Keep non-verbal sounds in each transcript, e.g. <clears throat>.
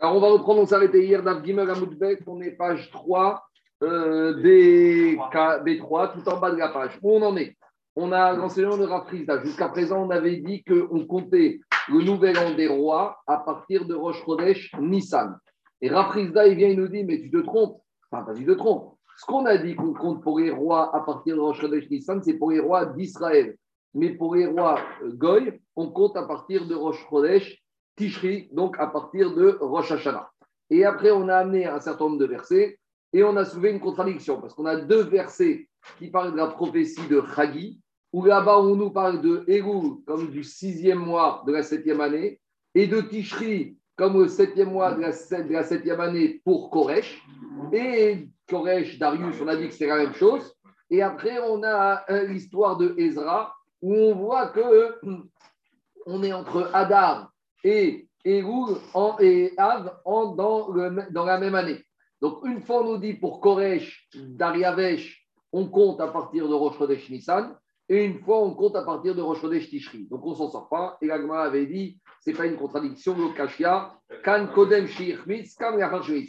Alors, on va reprendre, on s'est arrêté hier dans Gimel Amoudbek, on est page 3, euh, B3, tout en bas de la page. Où on en est? On a l'enseignement de Rafrizda. Jusqu'à présent, on avait dit qu'on comptait le nouvel an des rois à partir de Rosh Chodesh Nissan. Et Rafrizda, il vient, il nous dit, mais tu te trompes. Enfin, pas tu te trompes. Ce qu'on a dit qu'on compte pour les rois à partir de Rosh Chodesh Nissan, c'est pour les rois d'Israël. Mais pour les rois euh, Goy, on compte à partir de Rosh Chodesh Tishri, donc à partir de Rosh Hashanah. Et après, on a amené un certain nombre de versets et on a soulevé une contradiction parce qu'on a deux versets qui parlent de la prophétie de Chagi, où là-bas on nous parle de Elul comme du sixième mois de la septième année et de Tishri comme le septième mois de la, septième année pour Koresh. Et Koresh, Darius, on a dit que c'est la même chose. Et après, on a l'histoire de Ezra où on voit que on est entre Adar et Elul et Av en, dans, dans la même année. Donc, une fois, on nous dit pour Koresh, Dariavesh, on compte à partir de Rosh Chodesh Nissan, et une fois, on compte à partir de Rosh Chodesh Tishri. Donc, on s'en sort pas. Et l'Agma avait dit, c'est pas une contradiction, le Kashia, Kan Kodem Shirmitz, Kan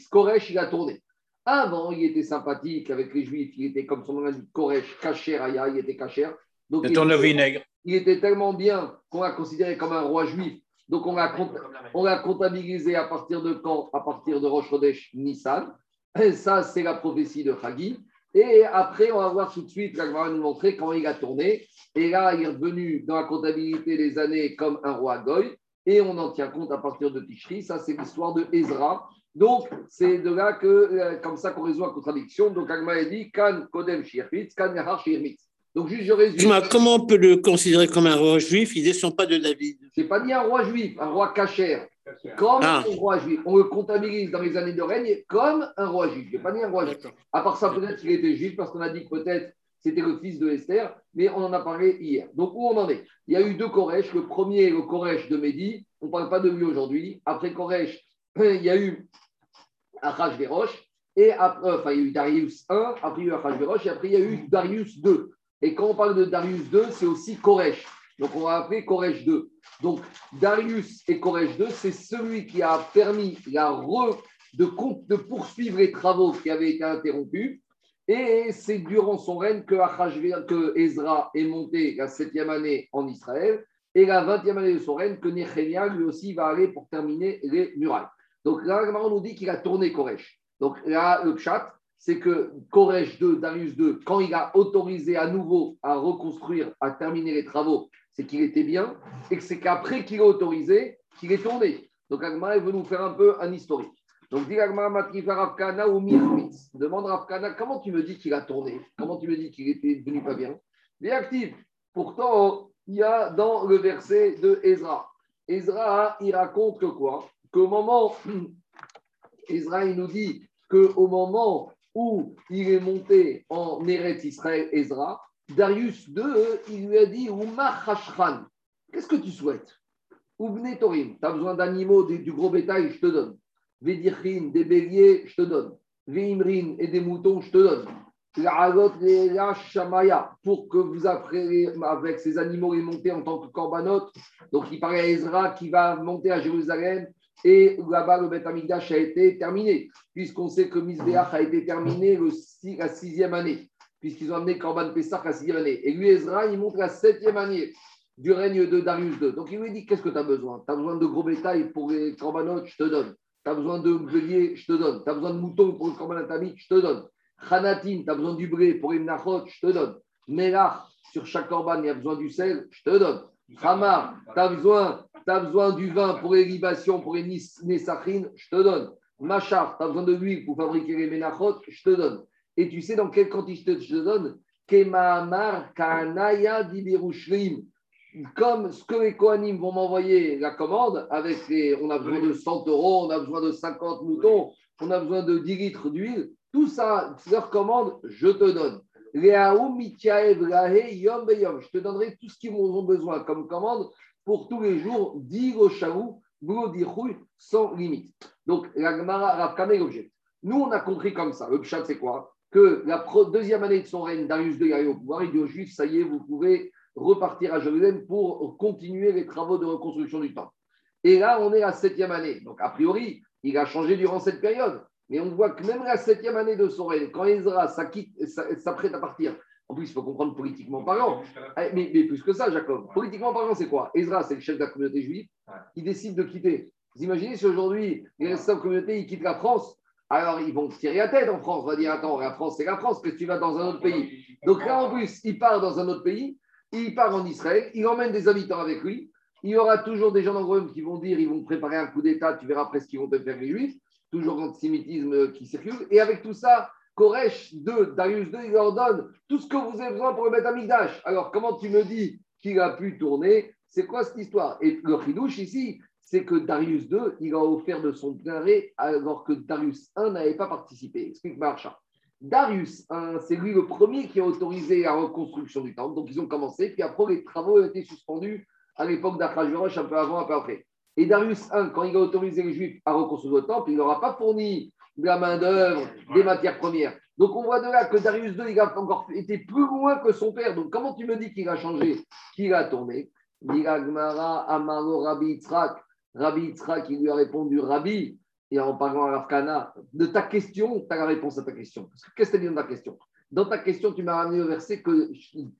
Koresh, il a tourné. Avant, il était sympathique avec les Juifs, il était, comme son nom l'indique, Koresh, Kacher, Aya, il était Kacher. Donc, il était, vinaigre. il était tellement bien qu'on l'a considéré comme un roi juif donc, on l'a comptabilisé à partir de quand? À partir de Rosh Chodesh Nissan. Et ça, c'est la prophétie de Hagi. Et après, on va voir tout de suite, là, va nous montrer quand il a tourné. Et là, il est revenu dans la comptabilité des années comme un roi Goy. Et on en tient compte à partir de Tishri. Ça, c'est l'histoire de Ezra. Donc, c'est de là que, euh, comme ça qu'on résout la contradiction. Donc, Agma a dit Kan Kodem Shirmitz, Kan Yahar Shirmitz. Donc, juste je résume. Comment on peut le considérer comme un roi juif? Ils ne sont pas de David. Ce n'est pas ni un roi juif, un roi cachère. Comme ah. un roi juif. On le comptabilise dans les années de règne comme un roi juif. Il n'est pas ni un roi juif. À part ça, peut-être qu'il était juif parce qu'on a dit que peut-être c'était le fils de Esther, mais on en a parlé hier. Donc, où on en est? Il y a eu deux Koresh. Le premier, le Koresh de Mehdi. On ne parle pas de lui aujourd'hui. Après Koresh, <clears throat> il y a eu Achashverosh. Et après, enfin, il y a eu Darius 1, après il y a eu Achashverosh, et après il y a eu Darius 2. Et quand on parle de Darius II, c'est aussi Koresh. Donc on va appeler Koresh II. Donc Darius et Koresh II, c'est celui qui a permis la de, de, poursuivre les travaux qui avaient été interrompus. Et c'est durant son règne que, que Ezra est monté la septième année en Israël. Et la vingtième année de son règne, que Nehemia, lui aussi, va aller pour terminer les murailles. Donc là, on nous dit qu'il a tourné Koresh. Donc là, le chat, c'est que Koresh II, Darius II, quand il a autorisé à nouveau à reconstruire, à terminer les travaux, c'est qu'il était bien, et que c'est qu'après qu'il a autorisé, qu'il est tourné. Donc Agma veut nous faire un peu un historique. Donc dit Rafkana ou. Demande Rafkana, comment tu me dis qu'il a tourné? Comment tu me dis qu'il était devenu pas bien? Bien actif. Pourtant, il y a dans le verset de Ezra. Ezra, il raconte que quoi? Qu'au moment, <clears throat> Ezra, il nous dit qu'au moment où il est monté en Eretz Israël Ezra, Darius II, il lui a dit Hashran, qu'est-ce que tu souhaites? Oubne Torim, tu as besoin d'animaux, du gros bétail, je te donne. Vedirchin, des béliers, je te donne. Veimrin et des moutons, je te donne. Shamaya, pour que vous appreniez avec ces animaux et monter en tant que corbanote. Donc il paraît à Ezra qui va monter à Jérusalem et là-bas, le Beth Amikdash a été terminé, puisqu'on sait que Misbeach a été terminé le la sixième année, puisqu'ils ont amené Korban Pessah la sixième année. Et lui, Ezra, il montre la septième année du règne de Darius II. Donc il lui dit Qu'est-ce que tu as besoin? Tu as besoin de gros bétail pour les corbanotes, je te donne. Tu as besoin de béliers, je te donne. Tu as besoin de moutons pour le corban je te donne. Khanatin, tu as besoin du blé pour les mnachot, je te donne. Melach, sur chaque corban, il y a besoin du sel, je te donne. Hamar, tu as besoin tu as besoin du vin pour les libations, pour les nessachines, je te donne. Machar, tu as besoin de l'huile pour fabriquer les ménachot, je te donne. Et tu sais dans quelle quantité je te donne? Kemamar Kanaya Comme ce que les Kohanim vont m'envoyer la commande, avec les, on a besoin de 100 euros, on a besoin de 50 moutons, on a besoin de 10 litres d'huile, tout ça, leur commande, je te donne. Je te donnerai tout ce qu'ils ont besoin comme commande pour tous les jours, chaou, sans limite. Donc, la Gemara l'objet. Nous, on a compris comme ça. Le chat, c'est quoi? Que la deuxième année de son règne, Darius II arrive au pouvoir, il aux Juifs, ça y est, vous pouvez repartir à Jérusalem pour continuer les travaux de reconstruction du temple. Et là, on est à la septième année. Donc, a priori, il a changé durant cette période. Mais on voit que même la septième année de son règne, quand Ezra s'apprête à partir, en plus, il faut comprendre politiquement parlant. Eh, mais, mais, plus que ça, Jacob. Politiquement parlant, c'est quoi? Ezra, c'est le chef de la communauté juive. Il décide de quitter. Vous imaginez si aujourd'hui, les restants de communauté, ils quittent la France alors ils vont tirer la tête en France. On va dire Attends, la France, c'est la France, que tu vas dans un autre pays? Donc là, en plus, il part dans un autre pays, il part en Israël, il emmène des habitants avec lui. Il y aura toujours des gens dans le royaume qui vont dire ils vont préparer un coup d'État, tu verras après ce qu'ils vont te faire les Juifs. Toujours l'antisémitisme qui circule. Et avec tout ça, Koresh 2, Darius II, il leur donne tout ce que vous avez besoin pour le mettre à Migdash. Alors, comment tu me dis qu'il a pu tourner? C'est quoi cette histoire? Et le chidouche ici, c'est que Darius II, il a offert de son plein alors que Darius I n'avait pas participé. Explique Marcha. Darius I, c'est lui le premier qui a autorisé la reconstruction du temple. Donc, ils ont commencé, puis après, les travaux ont été suspendus à l'époque d'Achashverosh, un peu avant, un peu après. Et Darius I, quand il a autorisé les Juifs à reconstruire le temple, il ne leur a pas fourni de la main-d'œuvre, des matières premières. Donc on voit de là que Darius II, il a encore été plus loin que son père. Donc comment tu me dis qu'il a changé, qu'il a tourné? Amaro Rabbi Yitzhak. Rabbi Yitzhak, il lui a répondu Rabbi, et en parlant à l'Afkana, de ta question, tu as la réponse à ta question. Qu'est-ce que tu as dit dans ta question? Dans ta question, tu m'as ramené au verset que,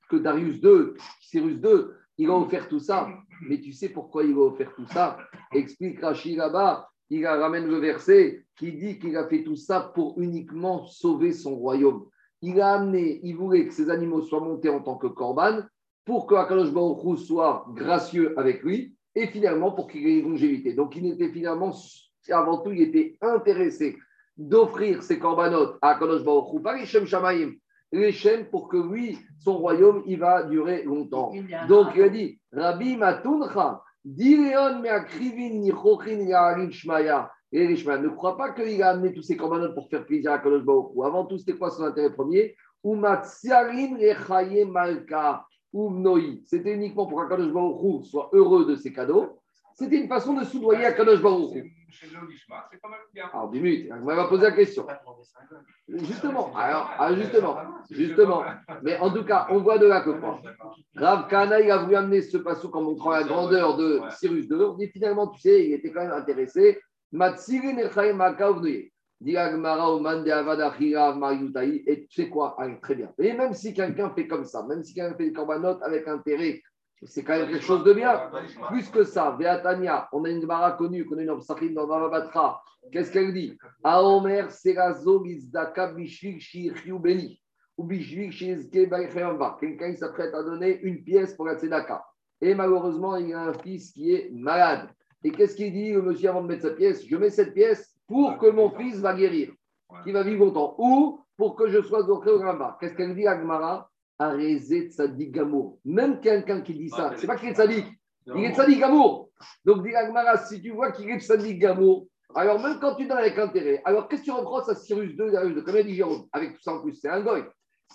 que Darius II, Cyrus II, il a offert tout ça. Mais tu sais pourquoi il a offert tout ça? Explique Rachid là-bas il ramène le verset qui dit qu'il a fait tout ça pour uniquement sauver son royaume. Il a amené, il voulait que ces animaux soient montés en tant que corban pour que Akadosh soit gracieux avec lui et finalement pour qu'il ait une longévité. Donc il était finalement, avant tout, il était intéressé d'offrir ces corbanotes à Akadosh Baruch Shem Shamaim, les Shem pour que lui, son royaume, il va durer longtemps. Donc il a dit, Rabbi Matuncha, ne crois pas qu'il a amené tous ces corbanotes pour faire plaisir à Kadosh Baruch Avant tout, c'était quoi son intérêt premier? C'était uniquement pour que Kadosh Baruch soit heureux de ses cadeaux. C'était une façon de soudoyer alors, 10 minutes, on va poser la question. Justement, alors, ah, justement, justement. Mais en tout cas, on voit de là que quoi Rav Kana, il a voulu amener ce passage en montrant la grandeur de Cyrus II. Et finalement, tu sais, il était quand même intéressé. Et tu sais quoi? Très bien. Et même si quelqu'un fait comme ça, même si quelqu'un fait des corbanotes avec intérêt c'est quand même quelque chose de bien. Plus que ça, Beatania, on a une Gemara connue, qu'on a une Obsachim dans Batra. Qu'est-ce qu'elle dit? Aomer Serazo Gizdaka Bishvik. Ou Bishvik Shizke Quelqu'un s'apprête à donner une pièce pour la Tzedaka. Et malheureusement, il a un fils qui est malade. Et qu'est-ce qu'il dit, le monsieur, avant de mettre sa pièce? Je mets cette pièce pour que mon fils va guérir, qu'il va vivre longtemps. Ou pour que je sois au Ramba. Qu'est-ce qu'elle dit, Agmara Arezé Tzadik Gamour. Même quelqu'un qui dit ça, c'est pas qu'il est Tzadik, il est Tzadik Gamour. Donc, dit Agmara, si tu vois qu'il est Tzadik Gamour, alors même quand tu donnes avec intérêt, alors qu'est-ce que tu reproches à Cyrus II, Darius II Comme dit Jérôme, avec tout ça en plus, c'est un goy.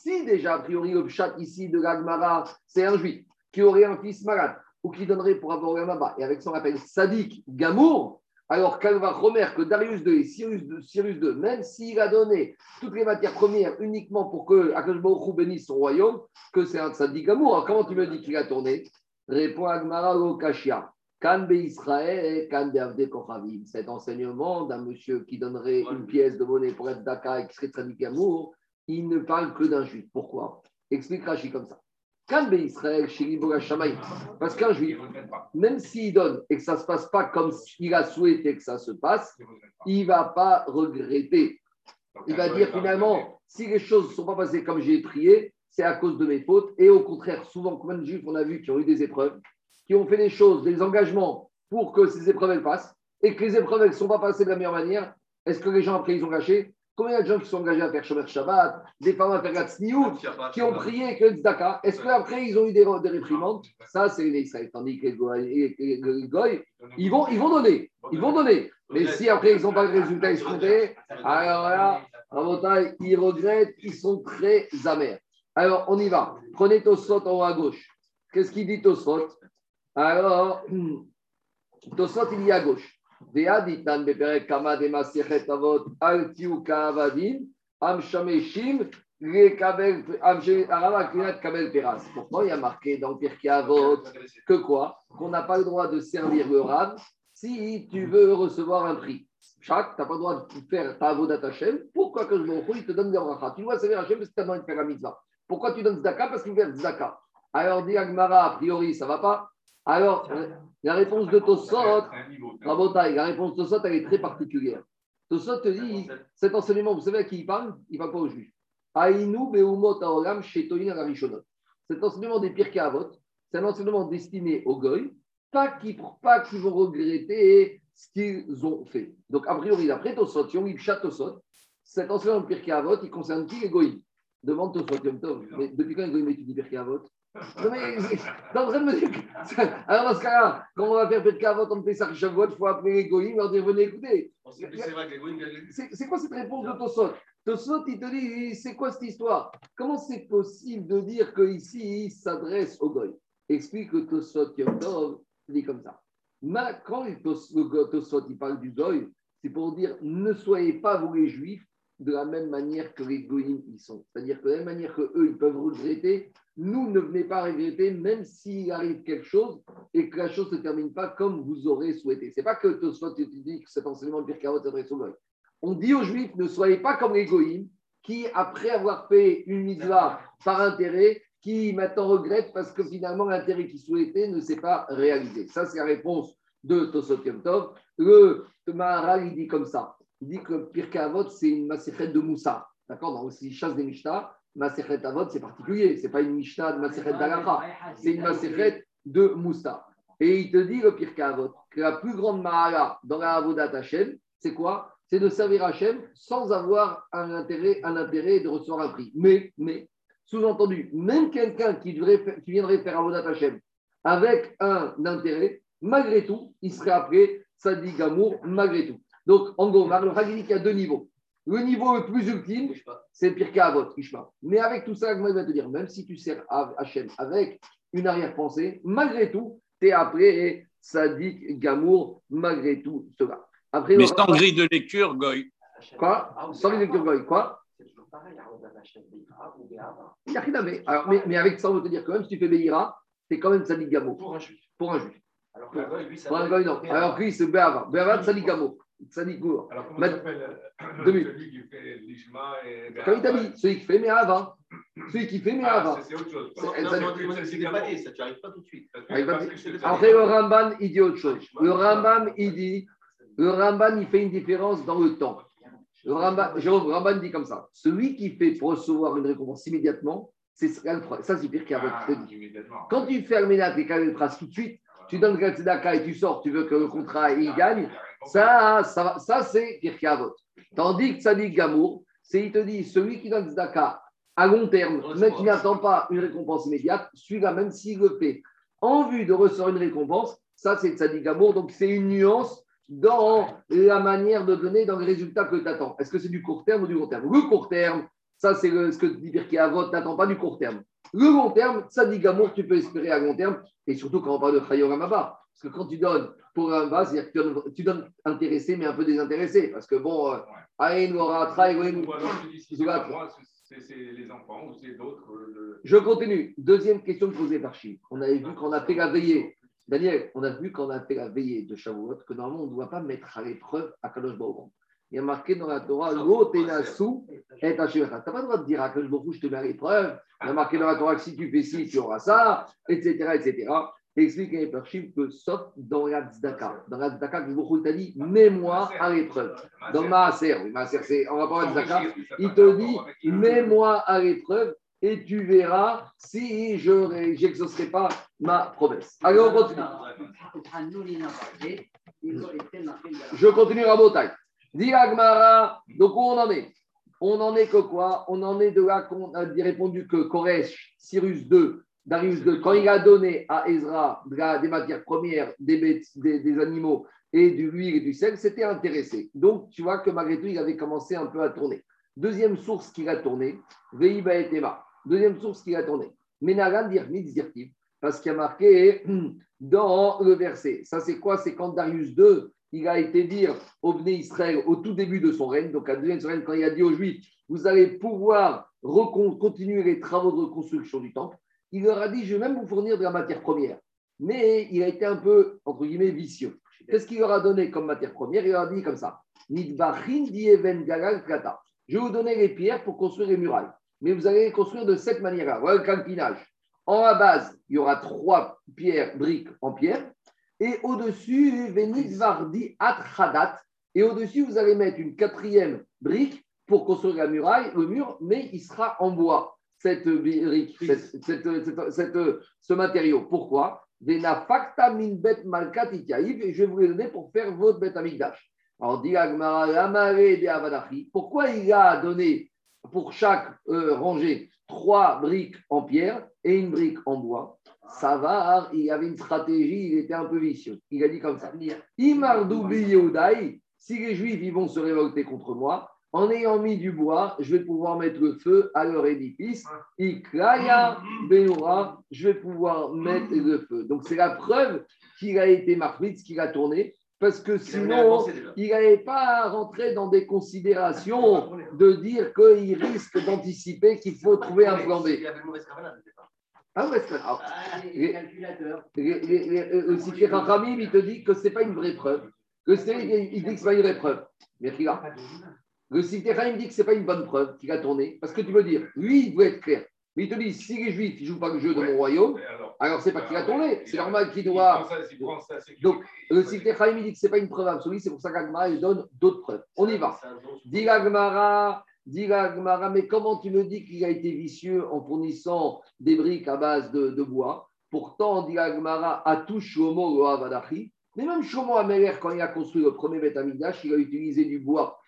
Si déjà, a priori, le chat ici de l'Agmara, c'est un juif qui aurait un fils malade ou qui donnerait pour avoir un bas et avec son appel Sadik Gamour, alors va remettre que Darius II et Cyrus II, Cyrus II même s'il a donné toutes les matières premières uniquement pour que Akashbaruch bénisse son royaume, que c'est un tzaddik amour. comment tu me dis qu'il a tourné? Répond Agmara Kashia. Kan Israël, Kan Kochavim. Cet enseignement d'un monsieur qui donnerait une pièce de monnaie pour être Daka et qui serait tzaddik amour, il ne parle que d'un juif. Pourquoi? Explique Rashi comme ça. Parce qu'un juif, même s'il donne et que ça ne se passe pas comme il a souhaité que ça se passe, il ne va pas regretter. Il va dire finalement, si les choses ne sont pas passées comme j'ai prié, c'est à cause de mes fautes. Et au contraire, souvent, combien de juifs on a vu qui ont eu des épreuves, qui ont fait des choses, des engagements pour que ces épreuves passent, et que les épreuves ne sont pas passées de la meilleure manière, est-ce que les gens après ils ont gâché Combien de gens qui sont engagés à faire Shomer Shabbat, des femmes à faire Gatzniout, qui ont prié que Tzedaka Est-ce qu'après, ils ont eu des, réprimandes? Ça, c'est les Israël. Tandis que les Goy, ils vont, ils vont donner. Ils vont donner. Mais si après, ils n'ont pas le résultat escompté, alors là, ils regrettent, ils sont très amers. Alors, on y va. Prenez Tosot en haut à gauche. Qu'est-ce qu'il dit Tosot? Alors, Tosot, il y à gauche. Pourtant, il y a marqué dans Pirkei Avot que quoi? Qu'on n'a pas le droit de servir le Rav si tu veux recevoir un prix. Chaque, tu n'as pas le droit de faire ta avodat Hashem. Pourquoi que je il te donne des rachats Tu dois servir Hashem parce que tu as besoin de faire la mitzvah. Pourquoi tu donnes Zdaka Parce qu'il veut Zdaka. Alors, dit Agmara, a priori, ça ne va pas. Alors, la réponse de Tosot, la réponse de Tosot, elle est très particulière. Tosot te dit, cet enseignement, vous savez à qui il parle? Il ne parle pas aux Juifs. Aïnou beumot aolam shetoin Cet enseignement des Pirkei Avot, c'est un enseignement destiné aux Goy, pas qui pas qu'ils vont regretter ce qu'ils ont fait. Donc, a priori, d'après Tosot, on lit Tosot, cet enseignement de Pirkei Avot, il concerne qui les Goïs Demande Tosot, Yom Tov. Mais depuis quand les Goïs étudient Pirkei Avot? Non, mais, en train de me dire. Alors, dans ce cas-là, quand on va faire Avot, on fait ça chaque fois, il faut appeler les Goïs, leur dire venez écouter. C'est quoi cette réponse de Tosot? Tosot, il te dit c'est quoi cette histoire? Comment c'est possible de dire qu'ici, il s'adresse aux Goïs Explique que Tosot Yom Tov dit comme ça. Quand Tosot il parle du Goï, c'est pour dire ne soyez pas vous les Juifs de la même manière que les Goïms y sont. C'est-à-dire que de la même manière que eux ils peuvent regretter, nous ne venez pas regretter même s'il arrive quelque chose et que la chose ne termine pas comme vous aurez souhaité. C'est pas que Tosot dit que cet enseignement de Birkavot s'adresse aux Goïs. On dit aux Juifs ne soyez pas comme les qui, après avoir fait une mitzvah par intérêt, qui maintenant regrette parce que finalement l'intérêt qu'il souhaitait ne s'est pas réalisé. Ça, c'est la réponse de Tosot Tov. Le Maharal, il dit comme ça. Il dit que Pirkei Avot, c'est une macéchet de Moussa. D'accord? Dans aussi chasse des Mishnah, macéchet Avot, c'est particulier. Ce n'est pas une Mishnah de macéchet d'Alacha. C'est une macéchet de Moussa. Et il te dit, le Pirkei Avot, que la plus grande Mahala dans la Avodat Hashem, c'est quoi? C'est de servir Hashem sans avoir un intérêt, un intérêt de recevoir un prix. Mais, mais, sous-entendu, même quelqu'un qui, qui viendrait faire Avodat Hashem avec un intérêt, malgré tout, il serait appelé Sadi Gamour, malgré tout. Donc, en gros, le Haggidik a deux niveaux. Le niveau le plus ultime, c'est le Pirkei Avot, Ishma. Mais avec tout ça, il va te dire, même si tu sers Hachem avec une arrière-pensée, malgré tout, tu es appelé Sadik Gamour, malgré tout cela. Après, Mais sans grille de lecture, Goy. Quoi? Sans grille de lecture, Goy. Quoi? Il n'y a rien à Alors, mais, mais, avec ça, on veut te dire que même si tu fais Beira, c'est quand même Sadik Gamo. Pour un juif. Pour un juif. Alors que lui, ça Pour un Goy, non. Alors que lui, c'est Beava. Beava, Sadik Gamo. Sadik Gour. Alors, comment s'appelle <coughs> <coughs> celui qui fait l'Ishma et Comme il t'a dit, celui qui fait Meava. <coughs> Celui qui fait Meava. Ah, c'est autre chose. C'est des paliers, ça, tu n'arrives pas tout de suite. Après, le Ramban, il dit autre chose. Le Ramban, il dit, le Ramban, il fait une différence dans le temps. Le Ramban, Jérôme Ramban dit comme ça celui qui fait pour recevoir une récompense immédiatement, c'est ça, c'est pire qu'avec ah, Quand tu fais Alménat et le phrase tout de suite, tu donnes le et tu sors, tu veux que le contrat il gagne, ça, ça, ça c'est pire qu'avot. Tandis que Tzadik Gamour, c'est il te dit celui qui donne Tzedaka à long terme, mais qui n'attend pas une récompense immédiate, celui-là, même s'il le fait en vue de recevoir une récompense, ça c'est Tzadik Gamour. Donc c'est une nuance dans la manière de donner, dans les résultats que tu attends. Est-ce que c'est du court terme ou du long terme? Le court terme, ça c'est ce que dit Birki Avot, n'attends pas du court terme. Le long terme, ça dit Gamour, tu peux espérer à long terme, et surtout quand on parle de Chayoramaba. Parce que quand tu donnes pour un bas, c'est-à-dire que tu donnes, intéressé, mais un peu désintéressé. Parce que bon, euh, Aïn, Ora, c'est les enfants ou c'est d'autres. Je continue. Deuxième question posée par Chine. On avait vu qu'on a fait la veillée Daniel, on a vu quand on a fait la veillée de Shavuot que normalement on ne doit pas mettre à l'épreuve à Kadosh Baruch. Il y a marqué dans la Torah, l'otenasu et Tu n'as pas le droit de dire à Kadosh Baruch, je te mets à l'épreuve. Il y a marqué dans la Torah que si tu fais ci, tu auras ça, etc. etc. explique à Eperchim que sauf dans la Tzedaka. Dans la Tzedaka, Baruch t'a dit, mets-moi à l'épreuve. Dans Maaser, oui, Maaser, c'est en rapport à Tzedaka, il te dit, mets-moi à l'épreuve et tu verras si je n'exaucerai pas ma promesse. Allez, on continue. Je continue à Botaï. Dis Agmara, donc où on en est? On en est que quoi? On en est de là qu'on a répondu que Koresh, Cyrus II, Darius II, quand il a donné à Ezra des matières premières, des, bêtes, des, animaux et du l'huile et du sel, c'était intéressé. Donc tu vois que malgré tout, il avait commencé un peu à tourner. Deuxième source qu'il a tourné, Veiba et Tema. Deuxième source qui a tourné. Menagan dir parce qu'il a marqué <clears throat> dans le verset. Ça, c'est quoi? C'est quand Darius II, il a été dire au Bné Israël au tout début de son règne, donc à deuxième règne, quand il a dit aux Juifs, vous allez pouvoir continuer les travaux de reconstruction du temple, il leur a dit, je vais même vous fournir de la matière première. Mais il a été un peu, entre guillemets, vicieux. Qu'est-ce qu'il leur a donné comme matière première? Il leur a dit comme ça. Je vais vous donner les pierres pour construire les murailles. Mais vous allez les construire de cette manière-là. Voilà le calpinage. En la base, il y aura trois pierres, briques en pierre. Et au-dessus, Venidvardi at Et au-dessus, vous allez mettre une quatrième brique pour construire la muraille, le mur, mais il sera en bois, cette brique, cette, cette, cette, ce matériau. Pourquoi? Et je vais vous les donner pour faire votre bête amigdash. Alors, dit pourquoi il a donné pour chaque euh, rangée trois briques en pierre et une brique en bois? Ça va, il y avait une stratégie, il était un peu vicieux. Il a dit comme ça si les Juifs ils vont se révolter contre moi, en ayant mis du bois, je vais pouvoir mettre le feu à leur édifice. Iklaya Benora, je vais pouvoir mettre le feu. Donc c'est la preuve qu'il a été marqué, qu'il a tourné, parce que sinon, il n'allait pas rentrer dans des considérations de dire qu'il risque d'anticiper qu'il faut trouver un plan B. Ah ouais, c'est ah, les calculateurs. Le Sikher il te dit que ce n'est pas une vraie preuve. Que il dit que ce n'est pas une vraie preuve. Mais regarde. Le me dit que ce n'est pas une bonne preuve qu'il a tourné, parce que tu veux dire, lui, il doit être clair. Mais il te dit, si les Juifs ne jouent pas le jeu de mon royaume, alors, c'est pas qu'il a tourné, c'est normal qu'il doit. Donc, le Sikh dit que ce n'est pas une preuve absolue, c'est pour ça qu'Agmara donne d'autres preuves. On y va. Dis Agmara, dis Agmara, mais comment tu me dis qu'il a été vicieux en fournissant des briques à base de, bois? Pourtant, dit Agmara, à tout Shomo Loavadachi, mais même Shomo Ameler, quand il a construit le premier Beth il a utilisé du bois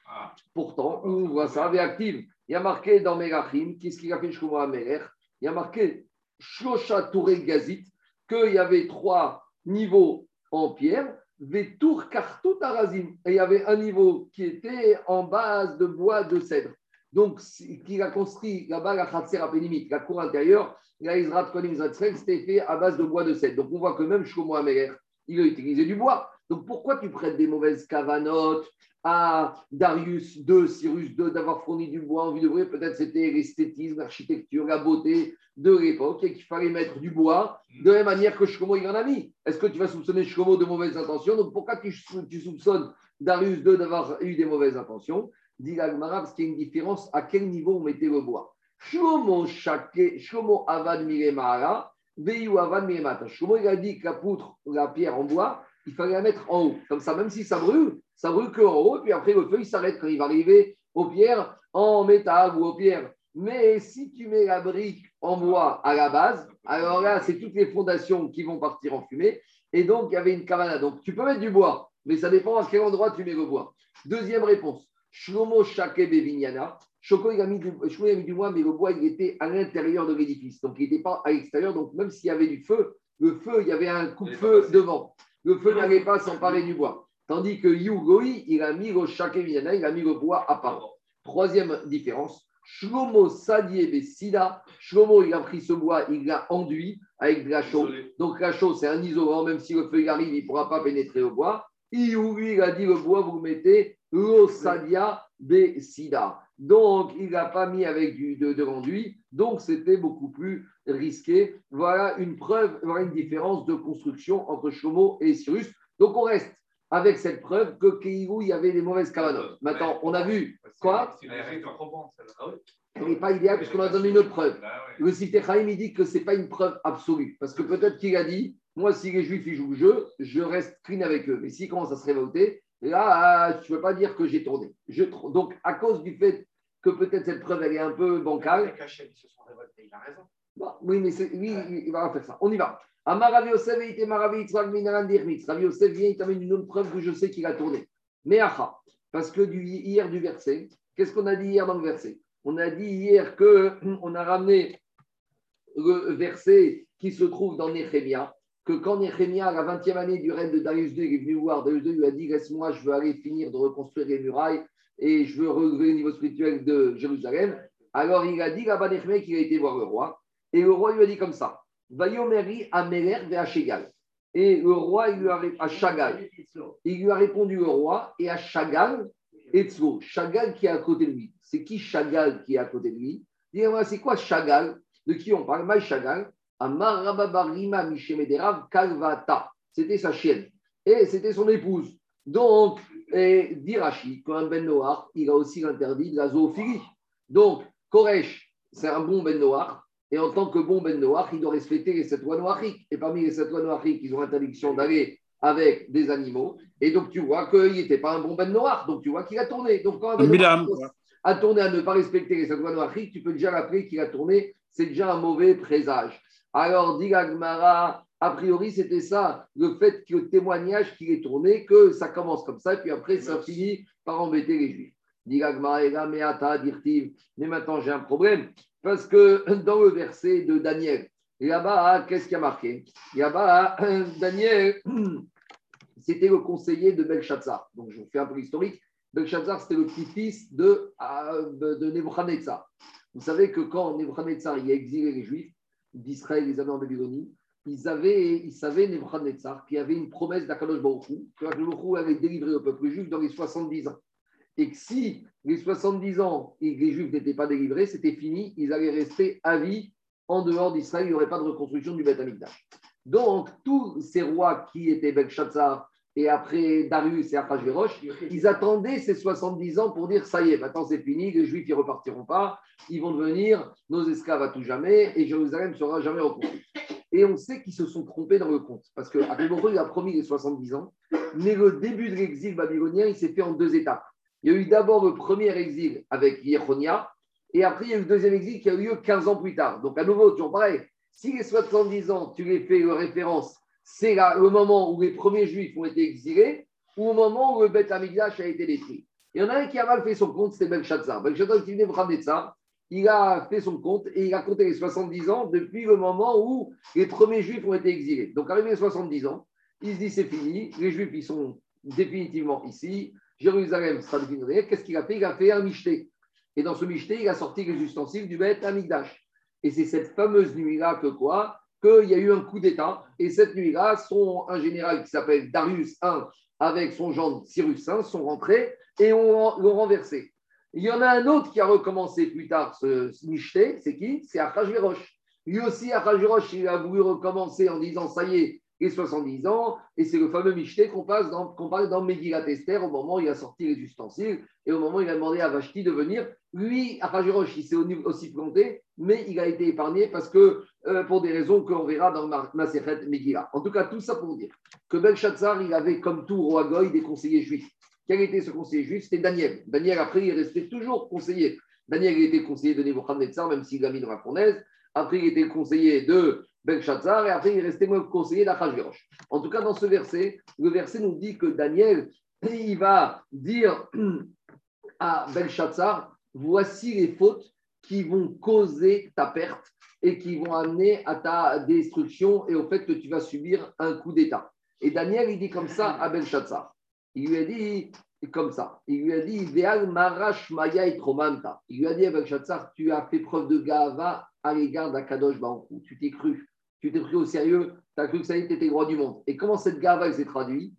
Pourtant, on voit ça active. Il y a marqué dans Merachim, qu'est-ce qu'il a fait Shlomo Ameler? Il y a marqué Shlosha Touré Gazit, qu'il y avait trois niveaux en pierre, Vetour Kartout Arazim. Et il y avait un niveau qui était en base de bois de cèdre. Donc, qu'il a construit là-bas la Khatser Apénimite, la cour intérieure, la Izrat Konim c'était fait à base de bois de cèdre. Donc, on voit que même Shlomo Ameler, il a utilisé du bois. Donc, pourquoi tu prêtes des mauvaises cavanotes à Darius II, Cyrus II, d'avoir fourni du bois en vue de vrai. Peut-être c'était l'esthétisme, l'architecture, la beauté de l'époque et qu'il fallait mettre du bois de la même manière que Shlomo il en a mis. Est-ce que tu vas soupçonner Shlomo de mauvaises intentions? Donc pourquoi tu, soupçonnes Darius II d'avoir eu des mauvaises intentions? Dit l'Agmara parce qu'il y a une différence à quel niveau on mettait le bois. Shlomo, Shlomo Avad Veyu Avad il a dit que la poutre, la pierre en bois, il fallait la mettre en haut. Comme ça, même si ça brûle, ça brûle qu'en haut, et puis après le feu, il s'arrête quand il va arriver aux pierres en métal ou aux pierres. Mais si tu mets la brique en bois à la base, alors là, c'est toutes les fondations qui vont partir en fumée. Et donc, il y avait une cavana. Donc, tu peux mettre du bois, mais ça dépend à quel endroit tu mets le bois. Deuxième réponse. Shlomo Shake Bevignana. Shoko, il a mis du, a mis du bois, mais le bois, il était à l'intérieur de l'édifice. Donc, il n'était pas à l'extérieur. Donc, même s'il y avait du feu, le feu, il y avait un coup de feu devant. Le feu n'allait pas s'emparer du bois. Tandis que Yugoi, il a mis le Shakeviyana, il a mis le bois à part. Troisième différence, Shlomo Sadie Sida. Shlomo, il a pris ce bois, il l'a enduit avec de la chaux. Donc la chaux, c'est un isolant, même si le feu arrive, il ne pourra pas pénétrer au bois. Iou, il a dit le bois, vous mettez l'osadia Sida. Donc, il n'a pas mis avec du, de, de l'enduit. Donc, c'était beaucoup plus risqué. Voilà une preuve, voilà une différence de construction entre Shlomo et Cyrus. Donc, on reste avec cette preuve que Keirou, il y avait des mauvaises cavanotes. Maintenant, on a vu quoi Elle n'est pas idéale parce qu'on a donné une autre preuve. Le Sifte Chaim, il dit que ce n'est pas une preuve absolue. Parce que peut-être qu'il a dit Moi, si les Juifs ils jouent le jeu, je reste clean avec eux. Mais s'ils commencent à se révolter, là, tu ne peux pas dire que j'ai tourné. Je, donc, à cause du fait que peut-être cette preuve, elle est un peu bancale. Il a raison. Oui, mais lui, il va faire ça. On y va. Amaravi Yosef et Maravi Yitzhak Minaran. Ravi Yosef vient, il t'amène une autre preuve que je sais qu'il a tourné. Mais aha, parce que du, hier du verset, qu'est-ce qu'on a dit hier dans le verset? On a dit hier qu'on <clears throat> a ramené le verset qui se trouve dans Néhémia, que quand Néhémia, à la 20e année du règne de Darius II, est venu voir, Darius II lui a dit Laisse-moi, je veux aller finir de reconstruire les murailles et je veux relever le niveau spirituel de Jérusalem. Alors il a dit là-bas Néhémia qu'il a été voir le roi. Et le roi lui a dit comme ça Vayomeri Ameler Veachegal. Et le roi, il lui a, à Chagal, il lui a répondu le roi, et à Chagal, Etzlo, Chagal qui est à côté de lui. C'est qui Chagal qui est à côté de lui? Dis-moi, c'est quoi Chagal? De qui on parle? Maï Kalvata. C'était sa chienne. et c'était son épouse. Donc, Dirachi, quand Ben Noir, il a aussi l'interdit de la zoophilie. Donc, Koresh, c'est un bon Ben Noir, et en tant que bon Ben Noir, il doit respecter les sept lois noiriques. Et parmi les sept lois noiriques, ils ont l'interdiction d'aller avec des animaux. Et donc, tu vois qu'il n'était pas un bon Ben Noir. Donc, tu vois qu'il a tourné. Donc, quand un Ben a tourné à ne pas respecter les sept lois noiriques, tu peux déjà l'appeler qu'il a tourné. C'est déjà un mauvais présage. Alors, dit Gmara, a priori, c'était ça, le fait que le témoignage qu'il est tourné, que ça commence comme ça, et puis après, ça finit par embêter les Juifs. Dit mais maintenant j'ai un problème. Parce que <clears throat> dans le verset de Daniel, là-bas, qu'est-ce qui a marqué? Là-bas, <clears throat> Daniel, <clears throat> c'était le conseiller de Belshazzar. Donc, je vous fais un peu l'historique. Belshazzar, c'était le petit-fils de, euh, de Nebuchadnezzar. Vous savez que quand Nebuchadnezzar a exilé les Juifs d'Israël les années en Babylonie, ils, avaient, ils savaient, Nebuchadnezzar, qu'il y avait une promesse d'Akadosh Baruch que Baruch avait délivré le peuple juif dans les 70 ans et que si les 70 ans et les Juifs n'étaient pas délivrés, c'était fini, ils allaient rester à vie en dehors d'Israël, il n'y aurait pas de reconstruction du Beth Amikdash. Donc, tous ces rois qui étaient Belshazzar et après Darius et Achashverosh, ils attendaient ces 70 ans pour dire ça y est, maintenant c'est fini, les Juifs ne repartiront pas, ils vont devenir nos esclaves à tout jamais et Jérusalem ne sera jamais reconstruite. Et on sait qu'ils se sont trompés dans le compte parce que il a promis les 70 ans, mais le début de l'exil babylonien, il s'est fait en deux étapes. Il y a eu d'abord le premier exil avec Yechonia, et après il y a eu le deuxième exil qui a eu lieu 15 ans plus tard. Donc à nouveau, toujours pareil, si les 70 ans, tu les fais référence, c'est le moment où les premiers juifs ont été exilés, ou au moment où le Beth Amigdash a été détruit. Il y en a un qui a mal fait son compte, c'était Belshazzar. Belshazzar, qui venait de ça, il a fait son compte et il a compté les 70 ans depuis le moment où les premiers juifs ont été exilés. Donc, arrivé les 70 ans, il se dit c'est fini, les juifs, ils sont définitivement ici, Jérusalem. Qu'est-ce qu'il a fait? Il a fait un michté. Et dans ce michté, il a sorti les ustensiles du Beth Amigdash. Et c'est cette fameuse nuit-là que quoi? Qu'il y a eu un coup d'État. Et cette nuit-là, un général qui s'appelle Darius I, avec son gendre Cyrus I, sont rentrés et l'ont renversé. Il y en a un autre qui a recommencé plus tard ce, michté. C'est qui? C'est Achashverosh. Lui aussi, Achashverosh, il a voulu recommencer en disant Ça y est, et 70 ans, et c'est le fameux Michté qu'on qu parle dans Megillat Esther au moment où il a sorti les ustensiles et au moment où il a demandé à Vashti de venir. Lui, Achajirosh, il s'est aussi planté, mais il a été épargné parce que, euh, pour des raisons qu'on verra dans Maserhet Megillah. En tout cas, tout ça pour dire que Belshazzar, il avait comme tout roi Goy des conseillers juifs. Quel était ce conseiller juif? C'était Daniel. Daniel, après, il est resté toujours conseiller. Daniel, il était conseiller de Nebuchadnezzar, même s'il l'a mis dans la fournaise. Après, il était conseiller de Belshazzar, et après il restait moins conseiller d'Achashverosh. En tout cas, dans ce verset, le verset nous dit que Daniel, il va dire <clears throat> à Belshazzar, voici les fautes qui vont causer ta perte et qui vont amener à ta destruction et au fait que tu vas subir un coup d'État. Et Daniel, il dit comme ça à Belshazzar. Il lui a dit comme ça. Il lui a dit, Marash Maya et Il lui a dit à Belshazzar, tu as fait preuve de gava à l'égard d'Akadosh Baruch Tu t'es cru tu t'es pris au sérieux, tu as cru que ça y étais roi du monde. Et comment cette gava s'est traduite?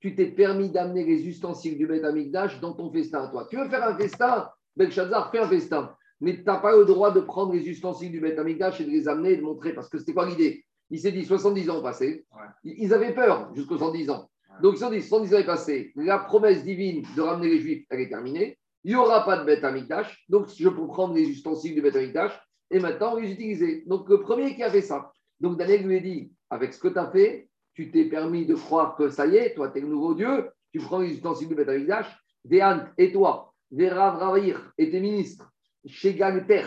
Tu t'es permis d'amener les ustensiles du Beth Amikdash dans ton festin toi. Tu veux faire un festin? Belshazzar, fais un festin. Mais tu n'as pas le droit de prendre les ustensiles du Beth Amikdash et de les amener et de montrer. Parce que c'était quoi l'idée? Il s'est dit 70 ans passés. Ils avaient peur jusqu'aux 110 ans. Donc ils se sont dit 70 ans est passé. La promesse divine de ramener les Juifs, elle est terminée. Il n'y aura pas de bête Amikdash, donc je peux prendre les ustensiles du bête Amikdash et maintenant les utiliser. Donc le premier qui a fait ça. Donc Daniel lui a dit avec ce que tu as fait, tu t'es permis de croire que ça y est, toi tu es le nouveau Dieu, tu prends les ustensiles du bête Amikdash, Déant et toi, Vera Vravir et tes ministres, Shegalter.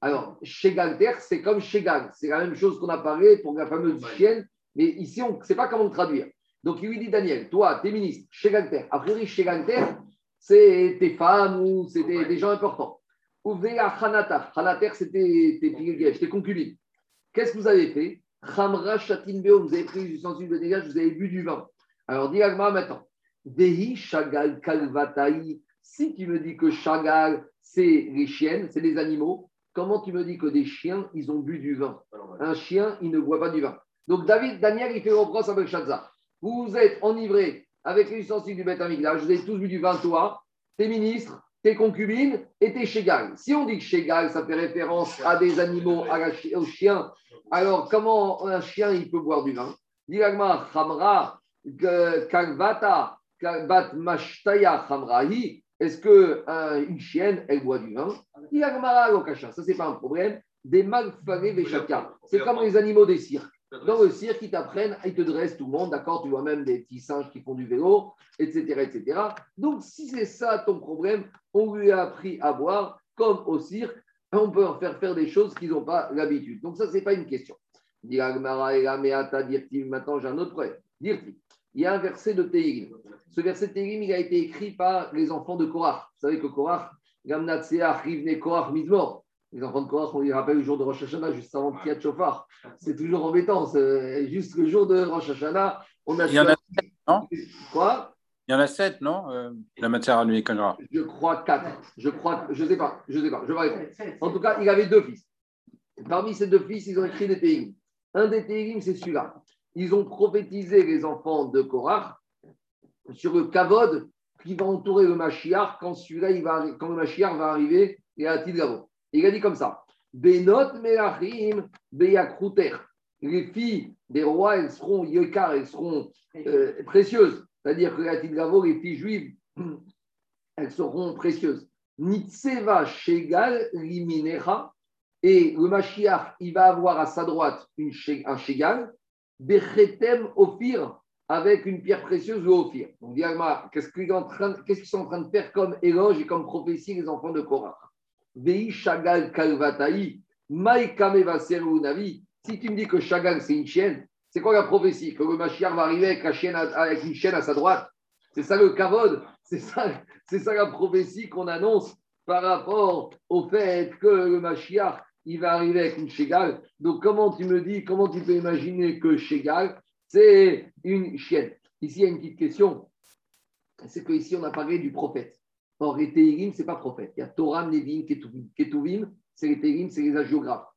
Alors, Shegalter, c'est comme Shegal, c'est la même chose qu'on a parlé pour la fameuse chienne, mais ici on ne sait pas comment le traduire. Donc il lui dit Daniel, toi, tes ministres, Shegalter. A priori, Shegalter, c'est tes femmes ou c'était des gens importants. Ouvea Hanata. Hanater, c'était tes tes concubines. Qu'est-ce que vous avez fait? Khamra vous avez pris du sensu de dégage, vous avez bu du vin. Alors, dis Agma maintenant. Dehi Shagal Kalvatai. Si tu me dis que Shagal, c'est les chiennes, c'est les animaux, comment tu me dis que des chiens, ils ont bu du vin? Un chien, il ne boit pas du vin. Donc, David, Daniel, il fait reproche avec Shadza. Vous vous êtes enivré avec les ustensiles du Beth Amikdash, vous avez tous vu du vin, toi, tes ministres, tes concubines et tes Shegal. Si on dit que Shegal, ça fait référence à des animaux, aux chiens, alors comment un chien, il peut boire du vin? Diragma, Khamra, Kalvata, Kalvat Mashtaya Khamrahi, est-ce qu'une chienne, elle boit du vin? Diragma, Lokasha, ça, c'est pas un problème. Des Veshaka. C'est comme les animaux des cirques. Dans le cirque, ils t'apprennent, ils te dressent tout le monde, d'accord Tu vois même des petits singes qui font du vélo, etc. etc. Donc, si c'est ça ton problème, on lui a appris à boire comme au cirque. On peut leur faire faire des choses qu'ils n'ont pas l'habitude. Donc, ça, ce n'est pas une question. Maintenant, j'ai un autre problème. Il y a un verset de Teirim. Ce verset de Teirim, il a été écrit par les enfants de Korach. Vous savez que Korach, Gamnatseach, Rivne, Korach, Mizmor, les enfants de Korach, on les rappelle le jour de Rosh Hashanah, juste avant Kiat Shofar. C'est toujours embêtant. Juste le jour de Rosh Hashanah, on a. Il y en a sept, non Quoi? Il y en a sept, non euh, La matière à lui, Je crois quatre. Je crois, je ne sais pas. Je ne sais pas. Je vais répondre. En tout cas, il avait deux fils. Parmi ces deux fils, ils ont écrit des théirim. Un des théirim, c'est celui-là. Ils ont prophétisé les enfants de Korach sur le kavod qui va entourer le Mashiach quand, celui-là, quand le Mashiach va arriver et à Tidgavo. Il a dit comme ça Benot Melachim Beyakruter. Les filles des rois, elles seront yekar, elles seront euh, précieuses. C'est-à-dire que les filles juives, <clears throat> elles seront précieuses. Nitseva Shegal Liminecha. Et le Mashiach, il va avoir à sa droite un Shegal. Bechetem Ophir, avec une pierre précieuse ou Ophir. Donc, qu'est-ce qu'ils sont en train de faire comme éloge et comme prophétie les enfants de Korah? Si tu me dis que Shagal, c'est une chienne, c'est quoi la prophétie? Que le Mashiach va arriver avec, une chienne à sa droite? C'est ça le kavod? C'est ça, la prophétie qu'on annonce par rapport au fait que le Mashiach, il va arriver avec une Shagal. Donc, comment tu me dis, comment tu peux imaginer que Shagal, c'est une chienne? Ici, il y a une petite question. C'est qu'ici, on a parlé du prophète. Or, les Teirim, ce n'est pas prophète. Il y a Torah, Nevin, Ketuvim, c'est les c'est les agiographes.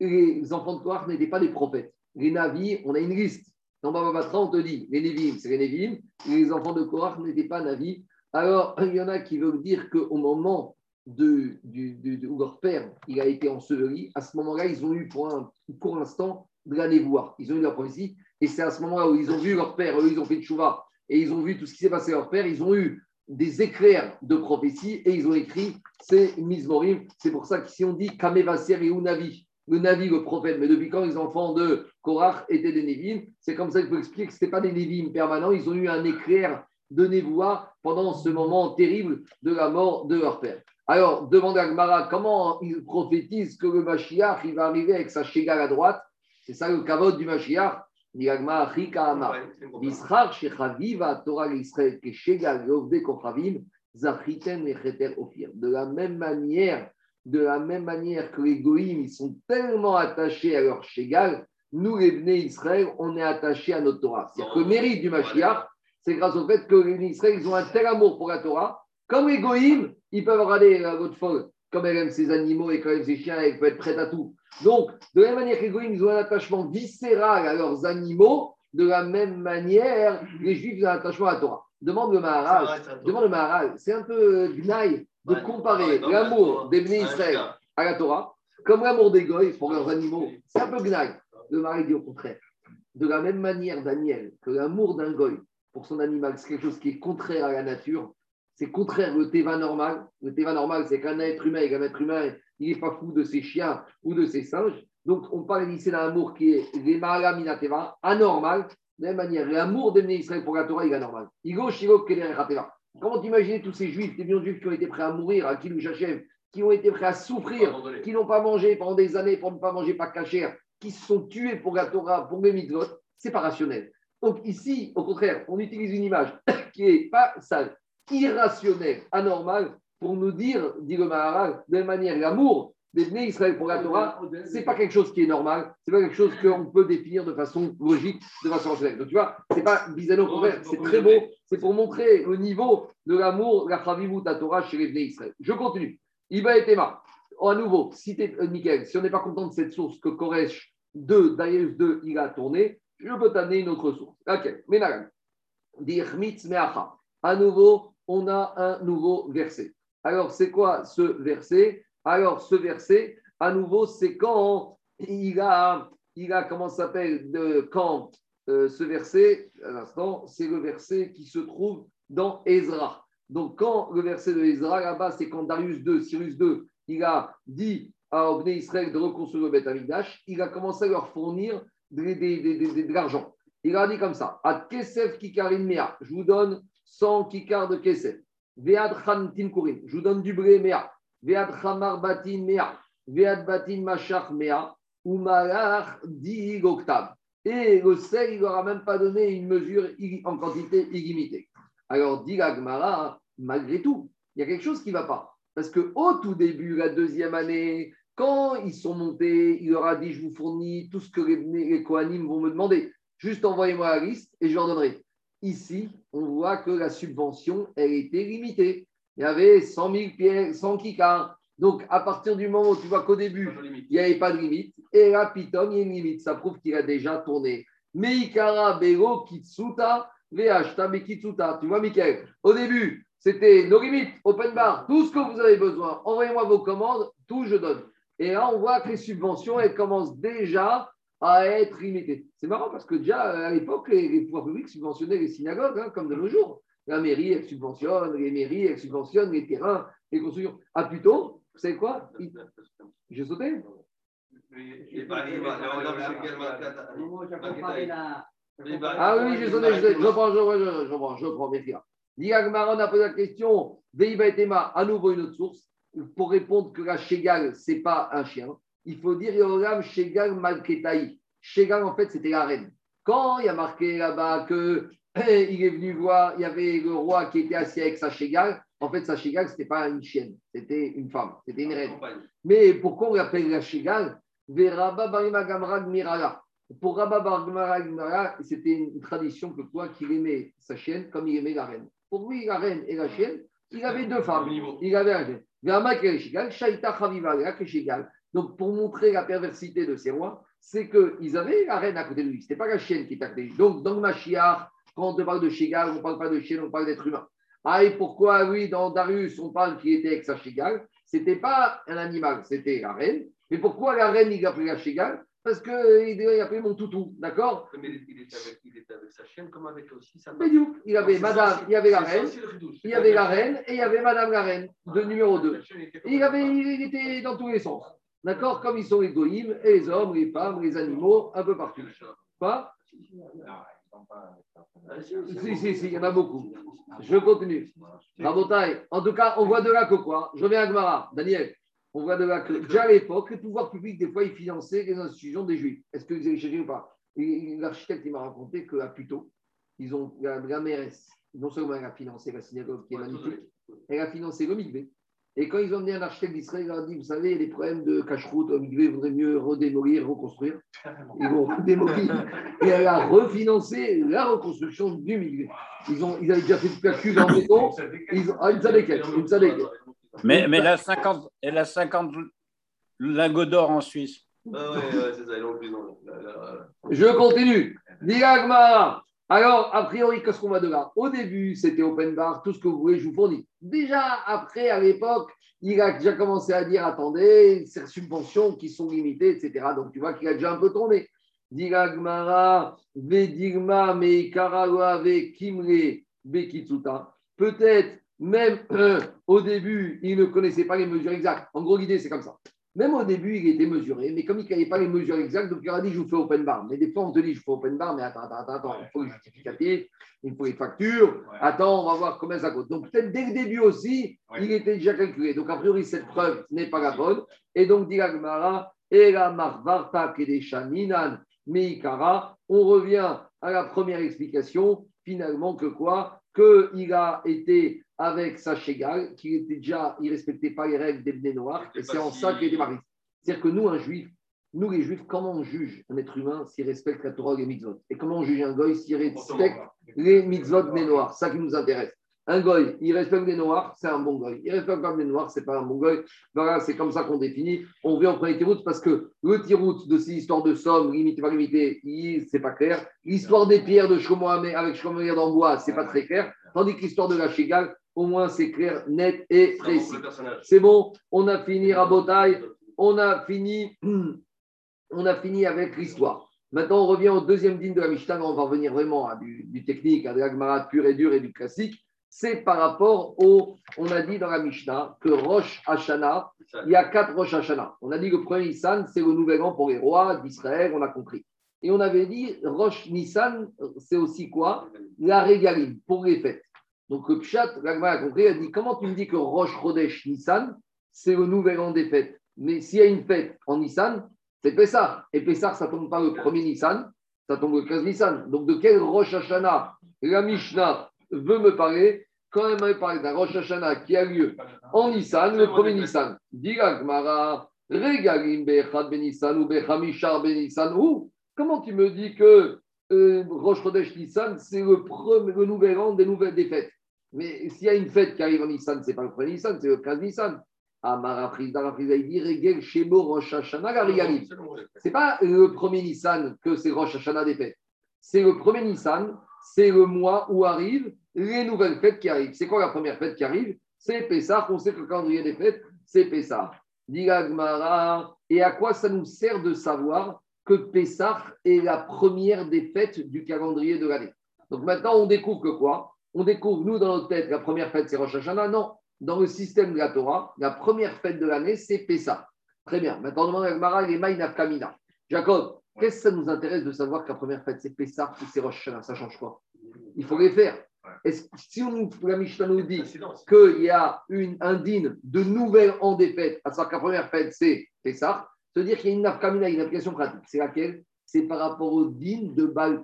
Les enfants de Korach n'étaient pas des prophètes. Les Navis, on a une liste. Dans Baba Batra, on te dit, les Nevim, c'est les Nevim, les enfants de Korach n'étaient pas Navis. Alors, il y en a qui veulent dire qu'au moment de, où leur père il a été enseveli, à ce moment-là, ils ont eu pour un court instant de la névoie. Ils ont eu leur prophétie. Et c'est à ce moment-là où ils ont vu leur père, eux, ils ont fait de chouva, et ils ont vu tout ce qui s'est passé à leur père, ils ont eu des éclairs de prophétie et ils ont écrit ces Mizmorim. C'est pour ça qu'ici on dit Kamevasser et Unavi, le Navi, le prophète. Mais depuis quand les enfants de Korach étaient des Névim C'est comme ça qu'il faut expliquer que ce n'était pas des Névim permanents, ils ont eu un éclair de névoie pendant ce moment terrible de la mort de leur père. Alors, demande à Gmara comment ils prophétisent que le Mashiach il va arriver avec sa Shega à droite? C'est ça le kavod du Mashiach. De la même manière, de la même manière que les goïms, ils sont tellement attachés à leur Shegal, nous, les Bnei Israël, on est attachés à notre Torah. C'est-à-dire que le mérite du Mashiach, c'est grâce au fait que les Bnei Israël, ils ont un tel amour pour la Torah, comme les goïms, ils peuvent regarder la votre folle, comme elle aime ses animaux et comme elle aime ses chiens, elle peut être prête à tout. Donc, de la même manière que les Goïms ont un attachement viscéral à leurs animaux, de la même manière, les Juifs ont un attachement à la Torah. Demande le Maharal, demande le Maharal, c'est un peu gnaille de comparer l'amour des Bnei Israël à la Torah, comme l'amour des Goïs pour leurs animaux. C'est un peu gnaille. Le Maharal dit au contraire. De la même manière, Daniel, que l'amour d'un Goï pour son animal, c'est quelque chose qui est contraire à la nature, c'est contraire au Teva normal. Le Teva normal, c'est qu'un être humain, un être humain, il n'est pas fou de ses chiens ou de ses singes. Donc, on parle ici d'un amour qui est Teva, anormal. De la même manière, l'amour d'Emne Israël pour la Torah, il est anormal. Comment imaginer tous ces juifs, des millions de juifs qui ont été prêts à mourir, à qui nous qui ont été prêts à souffrir, qui n'ont pas mangé pendant des années pour ne pas manger pas cachère, qui se sont tués pour la Torah, pour les mitzvot, c'est pas rationnel. Donc ici, au contraire, on utilise une image <coughs> qui n'est pas sale, irrationnel, anormal, pour nous dire, dit le Maharal, de manière, l'amour des Bnei Israël pour la Torah, ce n'est pas quelque chose qui est normal, ce n'est pas quelque chose qu'on peut définir de façon logique, de façon rationnelle. Donc tu vois, ce n'est pas bizarre au c'est très beau, c'est pour montrer le niveau de l'amour, la Chavimut à Torah chez les Bnei Israël. Je continue. Iba et Tema. À nouveau, si euh, si on n'est pas content de cette source que Koresh 2, Darius 2, il a tourné, je peux t'amener une autre source. Ok, Menagan. Dirmitz Meacha. À nouveau, on a un nouveau verset. Alors, c'est quoi ce verset? Alors, ce verset, à nouveau, c'est quand il a, il a comment s'appelle, quand euh, ce verset, à l'instant, c'est le verset qui se trouve dans Ezra. Donc, quand le verset de Ezra, là-bas, c'est quand Darius II, Cyrus II, il a dit à Obné Israël de reconstruire le Beth Amikdash, il a commencé à leur fournir de, de l'argent. Il a dit comme ça À Kesef Kikarin Mea, je vous donne 100 kikars de Kesef. Vead Tinkurin, je vous donne du blé Mea. Vead Chamar Batin Mea. Vead Batin Machach Mea. Umarach Di Oktav. Et le sel, il ne leur a même pas donné une mesure en quantité illimitée. Alors, dit Gmara, malgré tout, il y a quelque chose qui ne va pas. Parce qu'au tout début, la deuxième année, quand ils sont montés, il leur a dit Je vous fournis tout ce que les, les Kohanim vont me demander. Juste envoyez-moi la liste et je leur donnerai. Ici, on voit que la subvention, elle était limitée. Il y avait 100 000 pierres, 100 kikars. Donc, à partir du moment où tu vois qu'au début, il n'y avait pas de limite, et là, Python, il y a une limite. Ça prouve qu'il a déjà tourné. Meikara Bero Kitsuta, Vehashta Mekitsuta. Tu vois, Michael, au début, c'était nos limites, open bar, tout ce que vous avez besoin. Envoyez-moi vos commandes, tout je donne. Et là, on voit que les subventions, elles commencent déjà à être limitées. C'est marrant parce que déjà, à l'époque, les, pouvoirs publics subventionnaient les synagogues, hein, comme de nos jours. La mairie, elle subventionne, les mairies, elles subventionnent les terrains, les constructions. Ah, plutôt, vous savez quoi? J'ai sauté ah oui, j'ai sauté, je je prends, je prends, je prends, mes frères. Diagmaron a posé la question, Veiba et à nouveau une autre source pour répondre que la Shegal, ce n'est pas un chien, il faut dire Yoram Shegal Malketaï. Shegal, en fait, c'était la reine. Quand il y a marqué là-bas que il est venu voir, il y avait le roi qui était assis avec sa Shegal, en fait, sa Shegal, ce n'était pas une chienne, c'était une femme, c'était une reine. Mais pourquoi on l'appelle la Shegal? Pour Rabba c'était une tradition que quoi qu'il aimait sa chienne comme il aimait la reine. Pour lui, la reine et la chienne, il avait deux femmes. Il avait un donc, pour montrer la perversité de ces rois, c'est qu'ils avaient la reine à côté de lui. Ce n'était pas la chienne qui était à côté de lui. Donc, dans le Machiar, quand on parle de Shigal, on ne parle pas de chienne, on parle d'être humain. Ah, et pourquoi, oui, dans Darius, on parle qu'il était avec sa Shigal? Ce n'était pas un animal, c'était la reine. Mais pourquoi la reine, il a pris la parce qu'il a appelé mon toutou, d'accord? Mais il était, avec, il était, avec, sa chienne comme avec aussi sa femme. Il avait madame, il y avait la reine, il y avait la reine et il y avait madame la reine de numéro 2. il, avait, il était dans tous les sens, d'accord Comme ils sont les goïms, et les hommes, les femmes, les animaux, un peu partout. Pas? Si, si, si, il y en a beaucoup. Je continue. Rabotaille. En tout cas, on voit de là que quoi? Je reviens à Gmara. Daniel. On voit de là que déjà à l'époque, les pouvoirs publics, des fois, ils finançaient les institutions des Juifs. Est-ce que vous avez cherché ou pas? L'architecte, il m'a raconté qu'à Puto, ils ont, la, la mairesse, non seulement elle a financé la synagogue qui est magnifique, elle a financé le Migvé. Et quand ils ont amené un architecte d'Israël, il leur a dit Vous savez, des problèmes de cache-route au Migvé, il vaudrait mieux redémolir, reconstruire. Ils vont redémolir. <laughs> Et elle a refinancé la reconstruction du Migvé. Ils, ont, ils avaient déjà fait du calcul en béton. Ils ont, ah, une sadéquette, une sadéquette. Mais, mais elle, a 50, elle a 50 lingots d'or en Suisse. Ah ouais, ouais, c'est ça, ils l'ont plus Je continue. Alors, a priori, qu'est-ce qu'on va de là? Au début, c'était open bar, tout ce que vous voulez, je vous fournis. Déjà, après, à l'époque, il a déjà commencé à dire attendez, ces subventions qui sont limitées, etc. Donc, tu vois qu'il a déjà un peu tourné. Diragmara, Vedigma, Meikarawa, Kimre, Bekitsuta. Peut-être même <clears throat> au début, il ne connaissait pas les mesures exactes. En gros, l'idée, c'est comme ça. Même au début, il était mesuré, mais comme il n'avait pas les mesures exactes, donc il a dit je vous fais open bar. Mais des fois, on te dit je fais open bar, mais attends, attends, attends, il faut les justificatifs, il faut les factures. Attends, on va voir combien ça coûte. Donc peut-être dès le début aussi, il était déjà calculé. Donc a priori, cette preuve n'est pas la bonne. Et donc, dit la et la marvarta kedeshaninan meikara, on revient à la première explication, finalement, que quoi? Qu'il a été avec sa Shegal, qui était déjà, il ne respectait pas les règles des Noirs, et c'est en ça qu'il était marié. C'est-à-dire que nous, un juif, nous les juifs, comment on juge un être humain s'il respecte la Torah et les mitzvot? Et comment on juge un goy s'il respecte les mitzvot des Noirs Ça qui nous intéresse. Un goy, il respecte les noirs, c'est un bon goy. Il respecte pas les noirs, c'est pas un bon goy. Voilà, c'est comme ça qu'on définit. On vient en premier tirout parce que le tirout de ces histoires de somme, limité par limité, c'est pas clair. L'histoire des pierres de Shlomo Hamé- avec Shlomo Hamé d'Ambois, c'est pas très clair. Tandis que l'histoire de la Chigal, au moins c'est clair, net et précis. C'est bon, on a fini Rabotai, on a fini, <clears throat> on a fini avec l'histoire. Maintenant, on revient au deuxième dîme de la Mishnah. On va revenir vraiment à du, du technique, à de la Gemara pur et dur et du classique. C'est par rapport au. On a dit dans la Mishnah que Rosh Hashanah, il y a quatre Rosh Hashanah. On a dit que le premier Nissan, c'est le nouvel an pour les rois d'Israël, on a compris. Et on avait dit Rosh Nissan, c'est aussi quoi? La régaline, pour les fêtes. Donc le Pshat, l'Agma a compris, elle dit comment tu me dis que Rosh Chodesh Nissan, c'est le nouvel an des fêtes? Mais s'il y a une fête en Nissan, c'est Pessah. Et Pessah, ça ne tombe pas le premier Nissan, ça tombe le 15 Nissan. Donc de quel Rosh Hashanah la Mishnah veut me parler quand elle me parle d'un Rosh Hashanah qui a lieu en Nissan, le premier Nissan. Diga Gmara, Regalim Bechad Ben Nissan ou Bechamishar Ben Nissan. Ou comment tu me dis que euh, Rosh Chodesh Nissan, c'est le, premier- le nouvel an des nouvelles des fêtes Mais s'il y a une fête qui arrive en Nissan, c'est pas le premier Nissan, c'est le 15 Nissan. Amara Frizda, il dit Regel Shemo Rosh Hashanah la Regalim. C'est pas le premier Nissan que c'est Rosh Hashanah des fêtes. C'est le premier Nissan, c'est le mois où arrivent les nouvelles fêtes qui arrivent. C'est quoi la première fête qui arrive? C'est Pessah. On sait que le calendrier des fêtes, c'est Pessah. Et à quoi ça nous sert de savoir que Pessah est la première des fêtes du calendrier de l'année? Donc maintenant, on découvre que quoi? On découvre, nous, dans notre tête, la première fête, c'est Rosh Hashanah. Non, dans le système de la Torah, la première fête de l'année, c'est Pessah. Très bien. Maintenant, on demande à Gemara, les Maïnaf Kamina. Jacob, qu'est-ce que ça nous intéresse de savoir que la première fête, c'est Pessah ou c'est Rosh Hashanah? Ça change quoi? Il faut les faire. Est-ce- si on, la Mishnah nous dit qu'il y a une, un din de nouvel an des fêtes, à savoir que la première fête, c'est Pessah, veut dire qu'il y a une nafkamina, une application pratique. C'est laquelle? C'est par rapport au din de Baal.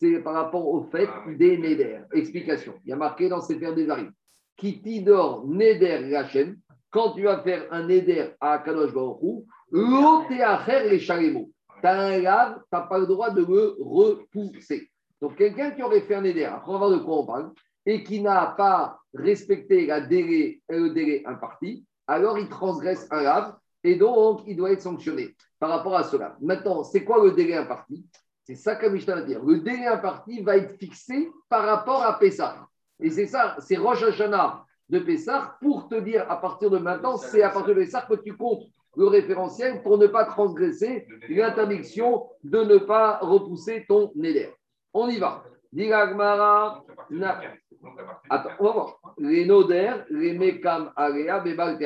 C'est par rapport au fait des Neder. Explication. Il y a marqué dans Sefer des Arim. Qui t'idore Neder Lachem, quand tu vas faire un Neder à Kadosh Baruch Hu, lo Teacher les. Tu as un lave, tu n'as pas le droit de le repousser. Donc, quelqu'un qui aurait fait un Neder, après on va voir de quoi on parle, et qui n'a pas respecté la délai, le délai imparti, alors il transgresse un lave et donc il doit être sanctionné par rapport à cela. Maintenant, c'est quoi le délai imparti? C'est ça que Mishnah va dire. Le délai imparti va être fixé par rapport à Pessah. Et c'est ça, c'est Rosh Hashanah de Pessah pour te dire à partir de maintenant, c'est à partir de Pessah que tu comptes le référentiel pour ne pas transgresser l'interdiction de ne pas repousser ton éder. On y va. Na- Attends, on va voir. Les Noder, les Mekam Alea, Bebal.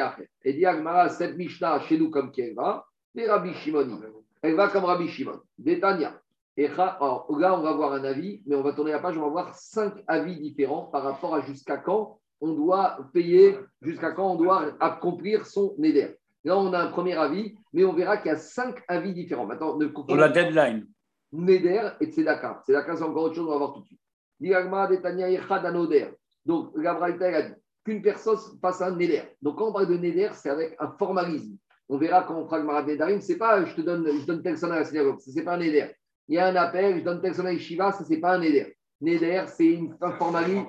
Et dit Agmara, cette Mishnah chez nous comme qui elle va, c'est Rabbi Shimoni. Elle va comme Rabbi Shimon. Détania. Et alors, là, on va voir un avis, mais on va tourner la page, on va voir cinq avis différents par rapport à jusqu'à quand on doit payer, jusqu'à quand on doit accomplir son Neder. Là, on a un premier avis, mais on verra qu'il y a cinq avis différents. Maintenant, ne Pour la deadline. Neder et Tzedaka. Tzedaka, c'est encore autre chose, on va voir tout de suite. Donc, la Braïta, a dit qu'une personne fasse un Neder. Donc, quand on parle de Neder, c'est avec un formalisme. On verra quand on fera le Marat Darim, c'est pas je te donne, je donne tel son à la synagogue, ça, c'est pas un Neder. Il y a un appel, je donne tel son à Yeshiva, ça, c'est pas un Neder. Neder, c'est une- un formalisme,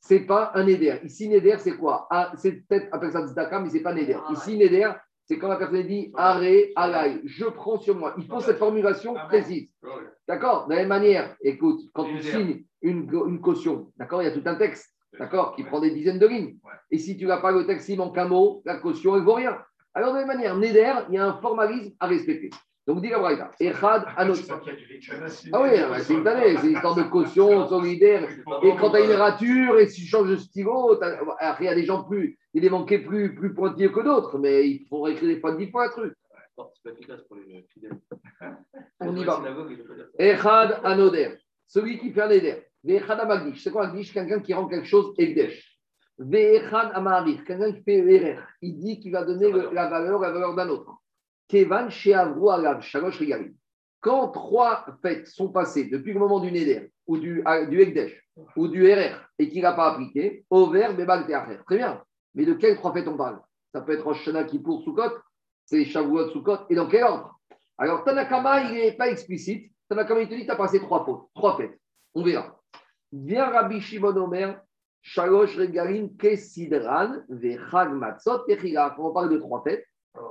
c'est pas un Neder. Ici, Neder, c'est quoi? Ah, C'est peut-être appelle ça Tzedaka, mais c'est pas Neder. Ici, Neder, c'est quand la personne dit Arrêt, alay, je prends sur moi. Il faut cette formulation précise. D'accord De la même manière, écoute, quand tu signes une, une caution, d'accord, il y a tout un texte, d'accord, qui prend des dizaines de lignes. Et si tu n'as pas le texte, il manque un mot, la caution, elle ne vaut rien. Alors, de la même manière, Neder, il y a un formalisme à respecter. Donc, dit la Braïta, Echad, Anot. Ah oui, c'est une année, c'est une histoire de caution solidaire. Et quand tu as une rature et si tu changes de stylo, il y a des gens plus, il des manqués plus, plus pointilleux que d'autres, mais il faut écrire des fois dix fois un truc. C'est pas efficace pour les fidèles. <laughs> On y va. Echad Anoder, celui qui fait un éder. Ve'echad Amagdish, c'est quoi Amagdish Quelqu'un qui rend quelque chose Egdesh. Ve'echad Amarich, quelqu'un qui fait l'erreur. Il dit qu'il va donner la valeur, la valeur d'un autre. Quand trois fêtes sont passées depuis le moment du Neder ou du, ah, du ou du RR et qu'il n'a pas appliqué, Over Bebal Teacher. Très bien. Mais de quelles trois fêtes on parle? Ça peut être Rosh Hashanah Kippour Sukkot, c'est Shavuot Sukkot. Et dans quel ordre? Alors Tanakama, il n'est pas explicite. Tanakama, il te dit tu as passé trois trois fêtes. On verra. Viens Rabbi Shimon Omer, Shalosh Regalim Kesidran Vechag Matzot on parle de trois fêtes,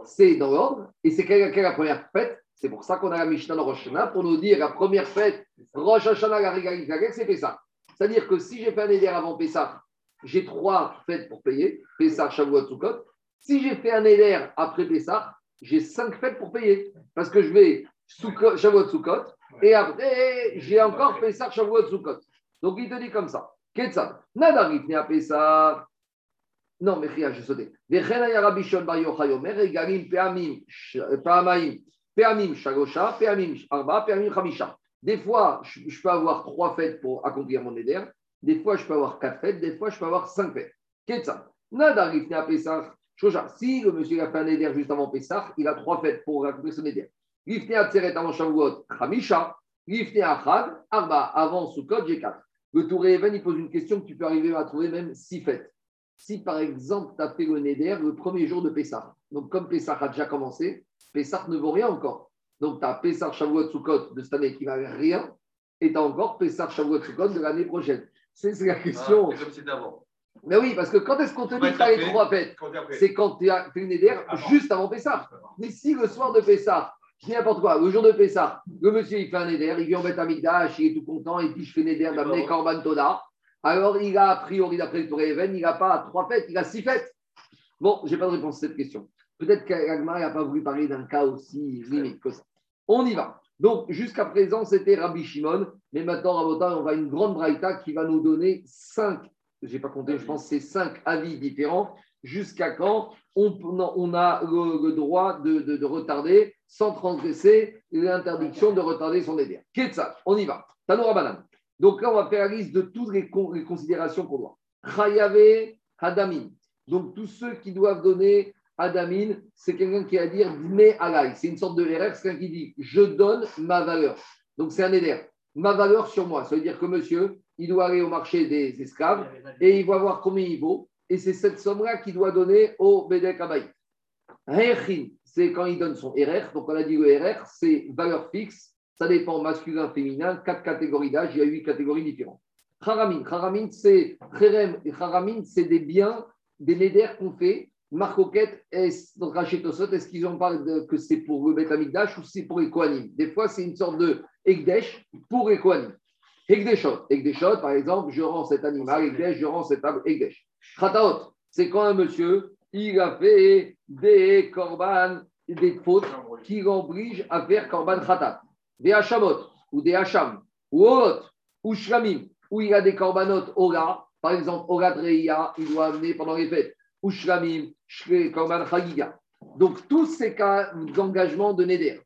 c'est dans l'ordre. Et c'est quelle, quelle est la première fête? C'est pour ça qu'on a la Mishnah dans Rosh Hashanah pour nous dire la première fête, Rosh Hashanah, la c'est Pessah. C'est-à-dire que si j'ai fait un éder avant Pessah, j'ai trois fêtes pour payer Pessah, Shavuot, Sukkot. Si j'ai fait un éder après Pessah, j'ai cinq fêtes pour payer. Parce que je vais Sukkot, Shavuot, Sukkot. Et après, j'ai encore Pessah, Shavuot, Sukkot. Donc il te dit comme ça. Ketsa, Nadarif ne Pessah. Non, mais rien, Arba, Peamim Chamisha. Des fois, je peux avoir trois fêtes pour accomplir mon éder. Des fois, je peux avoir quatre fêtes. Des fois, je peux avoir cinq fêtes. Ketsa, Nadarif ne Pessah. Shoja, si le monsieur a fait un éder juste avant Pessah, il a trois fêtes pour accomplir son éder. Lifne Atzeret avant Shavuot, Chamisha. Lifne Achad, Arba, avant Sukkot, j'ai quatre. Le Touré Even, il pose une question que tu peux arriver à trouver même six fêtes. Si par exemple, tu as fait le Neder le premier jour de Pessah, donc comme Pessah a déjà commencé, Pessah ne vaut rien encore. Donc tu as Pessah Shavuot Sukkot de cette année qui ne va rien, et tu as encore Pessah Shavuot Sukkot de l'année prochaine. C'est la question. Ah, c'est d'avant. Mais oui, parce que quand est-ce qu'on te dit que les trois fêtes C'est quand tu as fait le Neder juste avant Pessah. Mais si le soir de Pessah, je dis n'importe quoi. Le jour de Pessah, le monsieur, il fait un éder, il vient en Amigdash, il est tout content, et puis je fais un éder d'amener Korban Toda. Alors, il a, a priori, d'après le Tour Even, il n'a pas trois fêtes, il a six fêtes. Bon, je n'ai pas de réponse à cette question. Peut-être qu'Agmar n'a pas voulu parler d'un cas aussi limite que ça. On y va. Donc, jusqu'à présent, c'était Rabbi Shimon, mais maintenant, Rabota, on va une grande braïta qui va nous donner cinq, je n'ai pas compté, je pense c'est cinq avis différents, jusqu'à quand on, a le, droit de, retarder sans transgresser l'interdiction de retarder son éder. ça? On y va. Tanoura Banane. Donc là, on va faire la liste de toutes les, considérations qu'on doit. Chayavé Hadamin. Donc tous ceux qui doivent donner Hadamin, c'est quelqu'un qui va dire Dme alay. C'est une sorte de RR, c'est quelqu'un qui dit Je donne ma valeur. Donc c'est un éder. Ma valeur sur moi. Ça veut dire que monsieur, il doit aller au marché des esclaves et il va voir combien il vaut et c'est cette somme-là qu'il doit donner au Bedek Abaï. c'est quand il donne son RR. Donc, on a dit le RR, c'est valeur fixe. Ça dépend masculin, féminin, quatre catégories d'âge. Il y a huit catégories différentes. Haramin, Haramin, c'est c'est des biens, des nédères qu'on fait. Marcoquette, est-ce qu'ils en parlent que c'est pour le Betamikdash ou c'est pour les Des fois, c'est une sorte de Ekdesh pour les Kohanim. Ekdeshot. Ekdeshot, par exemple, je rends cet animal, Ekdesh, je rends cet Ekdesh. Khataot, c'est quand un monsieur, il a fait des korban, des fautes qui l'obligent à faire korban khatat. Des hachamot, ou des hacham, ou olot, ou shramim, où il a des korbanot ora, par exemple, ora dreia, il doit amener pendant les fêtes, ou shramim, korban chagiga. Donc, tous ces cas d'engagement de Neder.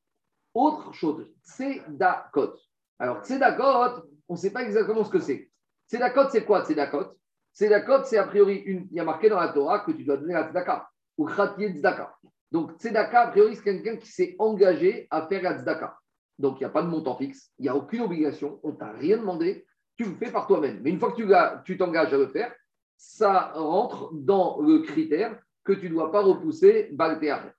Autre chose, tzedakot. Alors, tzedakot, on ne sait pas exactement ce que c'est. Tzedakot, c'est quoi tzedakot Tzedakot, c'est a priori, une... il y a marqué dans la Torah que tu dois donner la tzedaka, ou khatiye tzedaka. Donc, tzedaka, a priori, c'est quelqu'un qui s'est engagé à faire la tzedaka. Donc, il n'y a pas de montant fixe, il n'y a aucune obligation, on ne t'a rien demandé, tu le fais par toi-même. Mais une fois que tu t'engages à le faire, ça rentre dans le critère que tu ne dois pas repousser Baltéar.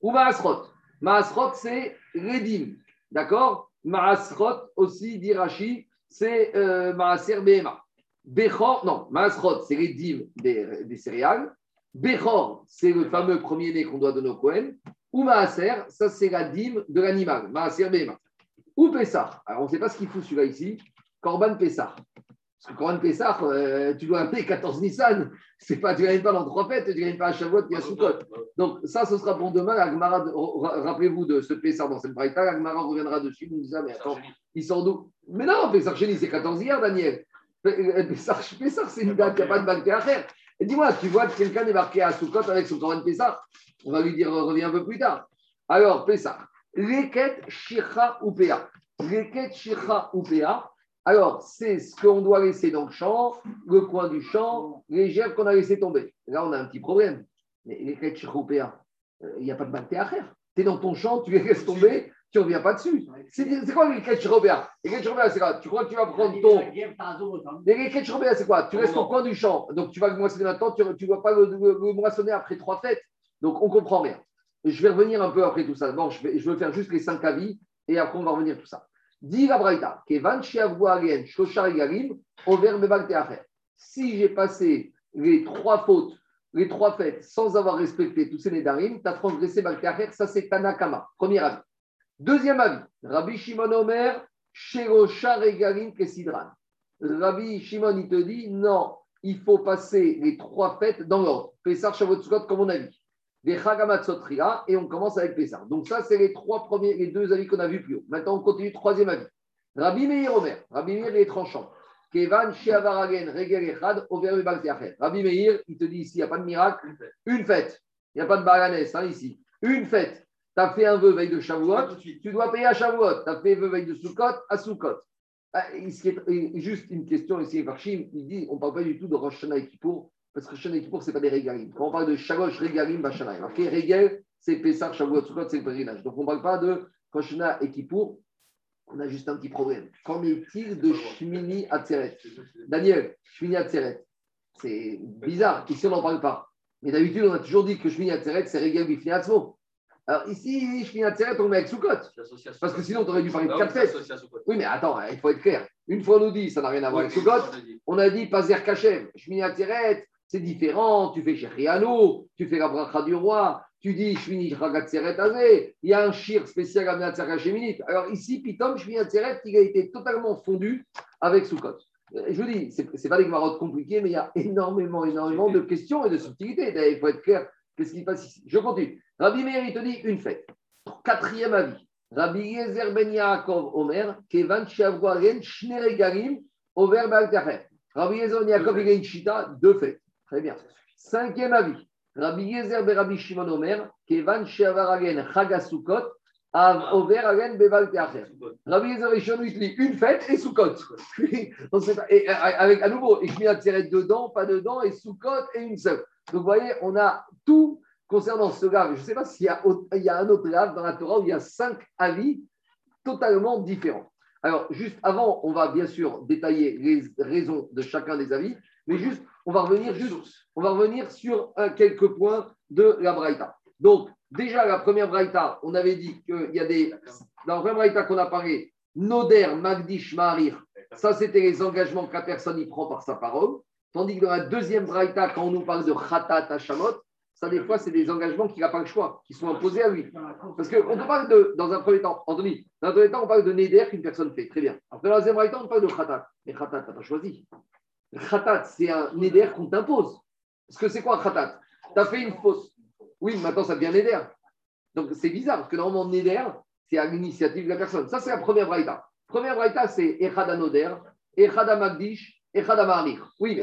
Ou Maasrot. Maasrot, c'est Redim. D'accord? Maasrot aussi, dit Rashi, c'est euh, Maaser Behema. Bechor, non, Masrot, c'est les dîmes des, céréales. Bechor, c'est le fameux premier-né qu'on doit donner au Kohen. Ou Maaser, ça c'est la dîme de l'animal, Maaser Bema. Ou Pessah. Alors on ne sait pas ce qu'il fout celui-là ici. Corban Pessah. Parce que Corban Pessah, euh, tu dois appeler 14 Nissan. C'est pas, tu ne gagnes pas dans trois fêtes, tu ne gagnes pas à Shavuot et à Sukkot. Donc ça, ce sera pour demain. Rappelez-vous de ce Pessah dans cette braïta. L'Agmara reviendra dessus. Nous mais attends, il sort d'où? Mais non, Pessah chez c'est 14 hier, Daniel. Pessah, c'est une date, il n'y a pas de banquet à faire. Dis-moi, tu vois que quelqu'un est marqué à Soukot avec son Coran Pessah? On va lui dire, reviens un peu plus tard. Alors, Pessah. Leket Shircha Upea. Leket Shircha Upea. Alors, c'est ce qu'on doit laisser dans le champ, le coin du champ, les gerbes qu'on a laissé tomber. Là, on a un petit problème. Mais Leket Shircha Upea, euh, il n'y a pas de banquet à faire. Tu es dans ton champ, tu les laisses tomber, tu ne reviens pas dessus. C'est quoi les catch Robert Les c'est quoi? Tu crois que tu vas prendre ton. Les catch Robert, c'est quoi? Tu restes au coin du champ. Donc tu vas le moissonner maintenant, tu ne vas pas le, moissonner après trois fêtes. Donc on ne comprend rien. Je vais revenir un peu après tout ça. Bon, je, vais, veux faire juste les cinq avis et après on va revenir tout ça. Dis la Braïta, Kevan si j'ai passé les trois fautes, les trois fêtes, sans avoir respecté tous ces Nédarim, tu as transgressé Balkacher, ça c'est Tanakama. Premier avis. Deuxième avis, Rabbi Shimon Omer, Sherosha Regalim Kesidran. Rabbi Shimon, il te dit, non, il faut passer les trois fêtes dans l'ordre. Pessar, Shavuot, comme on a dit. Des et on commence avec Pessar. Donc ça, c'est les trois premiers, les deux avis qu'on a vus plus haut. Maintenant, on continue, troisième avis. Rabbi Meir Omer, Rabbi Meir est tranchant. Kevan Sheavaragen Regel Echad Over Rabbi Meir, il te dit ici, il n'y a pas de miracle, une fête. Il n'y a pas de baranès hein, ici. Une fête. Tu as fait un vœu veille de Shavuot, tu dois payer à Shavuot. Tu as fait un vœu veille de Sukkot à Sukkot. Ah, juste une question ici, Varchim, il dit on ne parle pas du tout de Rosh Hashanah et Kippour, parce que et Kippour, ce n'est pas des régalim. Quand on parle de Shalosh, régalim, Bashana, marqué régal, c'est Pessah, Shavuot, Sukkot, c'est le pèlerinage. Donc on ne parle pas de Hashanah et Kippour, on a juste un petit problème. Qu'en est-il de Shmini Atzeret? Daniel, Shmini Atzeret, c'est bizarre, ici on n'en parle pas. Mais d'habitude, on a toujours dit que Shmini Atzeret, c'est régal, Bifni Atzmo. Alors ici, Shmini Atzeret, on met avec Sukkot. Parce que sinon, tu aurais dû parler de 4 fêtes. Oui, mais attends, il faut être clair. Une fois, on nous dit, ça n'a rien à voir avec Sukkot. On a dit, Pazer Kachem, Shmini Atzeret, c'est différent. Tu fais Shechiano, tu fais la bracha du roi, tu dis Shmini Chagatzeret Azé. Il y a un shir spécial à Sheminit. Alors ici, Pitom, Atzeret, il a été totalement fondu avec Sukkot. Je vous dis, ce n'est pas des marottes compliquées, mais il y a énormément, énormément de questions et de subtilités. Il faut être clair. Qu'est-ce qui passe ici? Je continue. Rabbi Meir, il te dit une fête. Quatrième avis. Rabbi Yezer ben Yaakov Omer, Kevan Shavroaren Shneregarim, Over Baltacher. Rabbi Yezer ben Yaakov, il a deux fêtes. Très bien. Cinquième avis. Rabbi Yezer ben Rabbi Shimon Omer, Kevan Shavroaren Chagasukot, Over Aren Beval Rabbi Yezer ben Shimon, dit une fête et Sukot. et avec à nouveau, et mets tirer dedans, pas dedans, et Sukot et une seule. Donc vous voyez, on a tout concernant ce grave, je ne sais pas s'il y, a un autre grave dans la Torah où il y a cinq avis totalement différents. Alors, juste avant, on va bien sûr détailler les raisons de chacun des avis, mais juste, on va revenir, juste, on va revenir sur quelques points de la Braïta. Donc, déjà, la première Braïta, on avait dit qu'il y a des. Dans la première Braïta qu'on a parlé, Noder, Magdish, Maharir, ça c'était les engagements que la personne y prend par sa parole. Tandis que dans la deuxième Braïta, quand on nous parle de Khatat Hashamot, ça, des fois, c'est des engagements qu'il n'a pas le choix, qui sont imposés à lui. Parce qu'on peut parler de, dans un premier temps, Anthony, dans un premier temps, on parle de Neder qu'une personne fait. Très bien. Après, dans la deuxième temps, on parle de Khatat. Mais Khatat, tu n'as pas choisi. Khatat, c'est un Neder qu'on t'impose. Parce que c'est quoi Khatat? Tu as fait une fausse. Oui, maintenant, ça devient Neder. Donc, c'est bizarre, parce que normalement, Neder, c'est à l'initiative de la personne. Ça, c'est la première braïta. Première braïta, c'est Echad Noder, Echad Magdish, oui,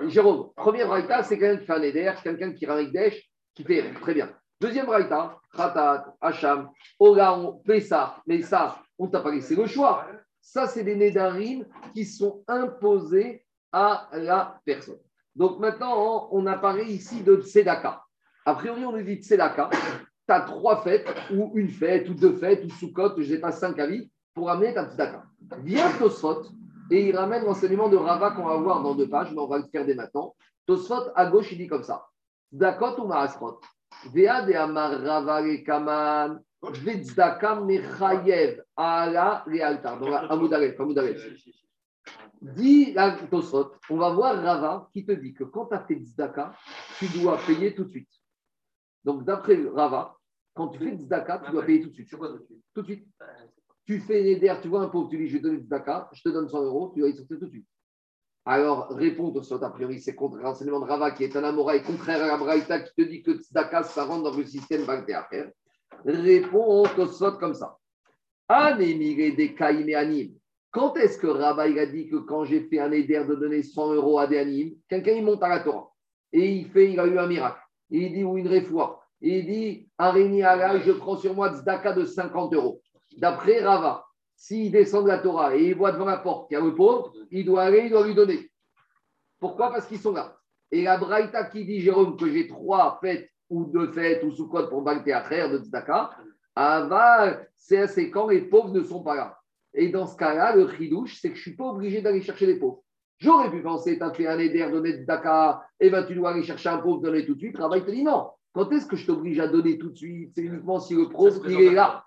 mais Jérôme, premier braïta, c'est quelqu'un qui fait un éder, quelqu'un qui ramène Desh, qui fait très bien. Deuxième braïta, Khatat, Hacham, Ogaon, Pessah, mais ça, on t'a pas laissé le choix. Ça, c'est des nédarim qui sont imposés à la personne. Donc maintenant, on a parlé ici de Tzedaka. A priori, on nous dit Tzedaka, tu as trois fêtes, ou une fête, ou deux fêtes, ou Sukkot, je ne sais pas, cinq avis, pour amener ta Tzedaka. Viens Tosfot, et il ramène l'enseignement de Rava qu'on va voir dans deux pages, mais on va le faire dès maintenant. Tosfot, à gauche, il dit comme ça. Dakot ou Maasrot? Vea de Amar Rava Kaman, Vetsdaka Mechayev, Ala Realtar. Donc, Amoudalef. Dit la Tosfot, on va voir Rava qui te dit que quand tu as fait Tzedaka, tu dois payer tout de suite. Donc, d'après Rava, quand tu fais Tzedaka, tu dois payer tout de suite. Tout de suite? Tu fais une éder, tu vois un pauvre, tu dis je vais donner Dakar, je te donne 100 euros, tu vas y sortir tout de suite. Alors, réponds Tosfot, a priori, c'est contre l'enseignement de Rava qui est un Amora et contraire à la Braïta qui te dit que Tzedaka, ça rentre dans le système bancaire. Réponds Tosfot comme ça. Quand est-ce que il a dit que quand j'ai fait un éder de donner 100 euros à des animes, quelqu'un il monte à la Torah et il fait, il a eu un miracle. Et il dit, ou une réfoire. Et il dit, Aréni je prends sur moi Tzedaka de 50 euros d'après Rava, s'il descend de la Torah et il voit devant la porte qu'il y a le pauvre, il doit aller, il doit lui donner. Pourquoi? Parce qu'ils sont là. Et la Braïta qui dit, Jérôme, que j'ai trois fêtes ou deux fêtes ou sous quoi pour à frère de Tzedaka, c'est quand les pauvres ne sont pas là. Et dans ce cas-là, le chidouche, c'est que je ne suis pas obligé d'aller chercher les pauvres. J'aurais pu penser, tu as fait un éder, donner Tzedaka, et ben tu dois aller chercher un pauvre, donner tout de suite. Rava, te dit non. Quand est-ce que je t'oblige à donner tout de suite? C'est uniquement si le pauvre, il est là.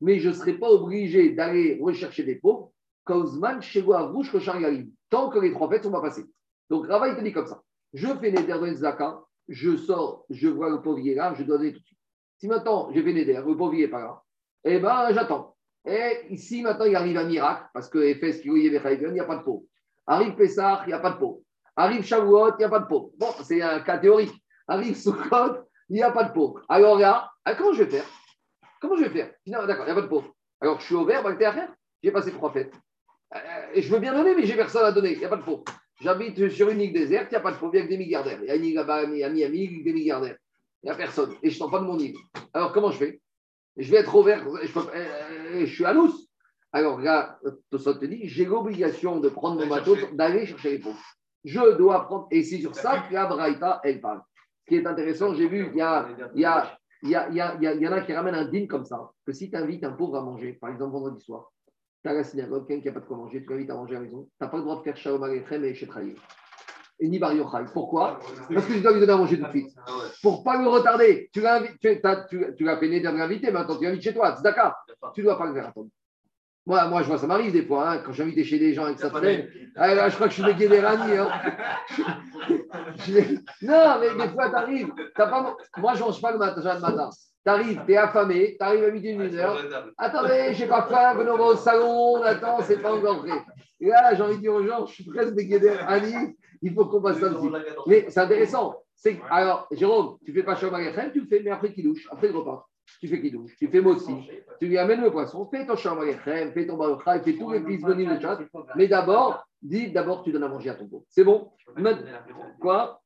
Mais je ne serai pas obligé d'aller rechercher des pauvres Kauzman, Shego Rouge, Koshar Yarim. Tant que les trois fêtes sont pas passées. Donc Rava, il te dit comme ça. Je fais Neder dans Zaka, je sors, je vois le pauvre là, je dois donner tout de suite. Si maintenant j'ai fait Neder, le pauvre pas là, eh ben j'attends. Et ici maintenant il arrive un miracle, parce que Efes, il n'y a pas de pauvre. Arrive Pessah, il n'y a pas de pauvre. Arrive Shavuot, il n'y a pas de pauvre. Bon, c'est un cas théorique. Arrive Sukkot, il n'y a pas de pauvre. Alors là, ah, comment je vais faire? Comment je vais faire? D'accord, il n'y a pas de pauvre. Alors je suis au vert, j'ai passé trois fêtes. Euh, et je veux bien donner, mais j'ai personne à donner, il n'y a pas de pauvre. J'habite sur une île déserte, il n'y a pas de pauvre, il y a que des milliardaires. Il y a une île là-bas à Miami, des milliardaires. Il n'y a personne. Et je ne sens pas de mon île. Alors comment je fais? Je vais être au vert, je, euh, je suis à l'ous. Alors là, ça te dit, j'ai l'obligation de prendre mon bateau, d'aller chercher les pauvres. Je dois prendre, et c'est sur ça que la Braïta, elle parle. Ce qui est intéressant, j'ai vu, il y a, il y a il y, a, il, y en a qui ramènent un dîme comme ça, que si tu invites un pauvre à manger, par exemple vendredi soir, tu as la synagogue, quelqu'un qui n'a pas de quoi manger, tu l'invites à manger à la maison, tu n'as pas le droit de faire Shalom Alechem et Shetraï. Et ni Bar Pourquoi? Parce que tu dois lui donner à manger tout de suite. Pour ne pas le retarder. Tu l'as tu, tu, tu peiné d'un invité, maintenant tu l'invites chez toi, d'accord. Tu ne dois pas le faire attendre. Moi, moi, je vois, ça m'arrive des fois, hein, quand j'invite chez des gens avec ça traîne. Ah, je crois que je suis des Rani. Hein. <laughs> non, mais des fois, tu arrives. Pas... Moi, je ne mange pas le matin. Le matin. Tu arrives, tu es affamé, tu arrives à midi, une heure. Attendez, je n'ai pas faim, venons au salon, on attend, c'est pas encore prêt. Et là, j'ai envie de dire aux gens, je suis presque des Rani, il faut qu'on passe ça dessus. Mais c'est intéressant. Alors, Jérôme, tu ne fais pas Shalom tu le fais, mais après qu'il douche, après le repas tu fais douche, tu fais aussi, tu lui amènes le poisson, fais ton shamarichem, fais ton barucha, fais tous les fils venus de chat. Mais d'abord, dis d'abord, tu donnes à manger à ton pauvre. C'est bon? Quoi?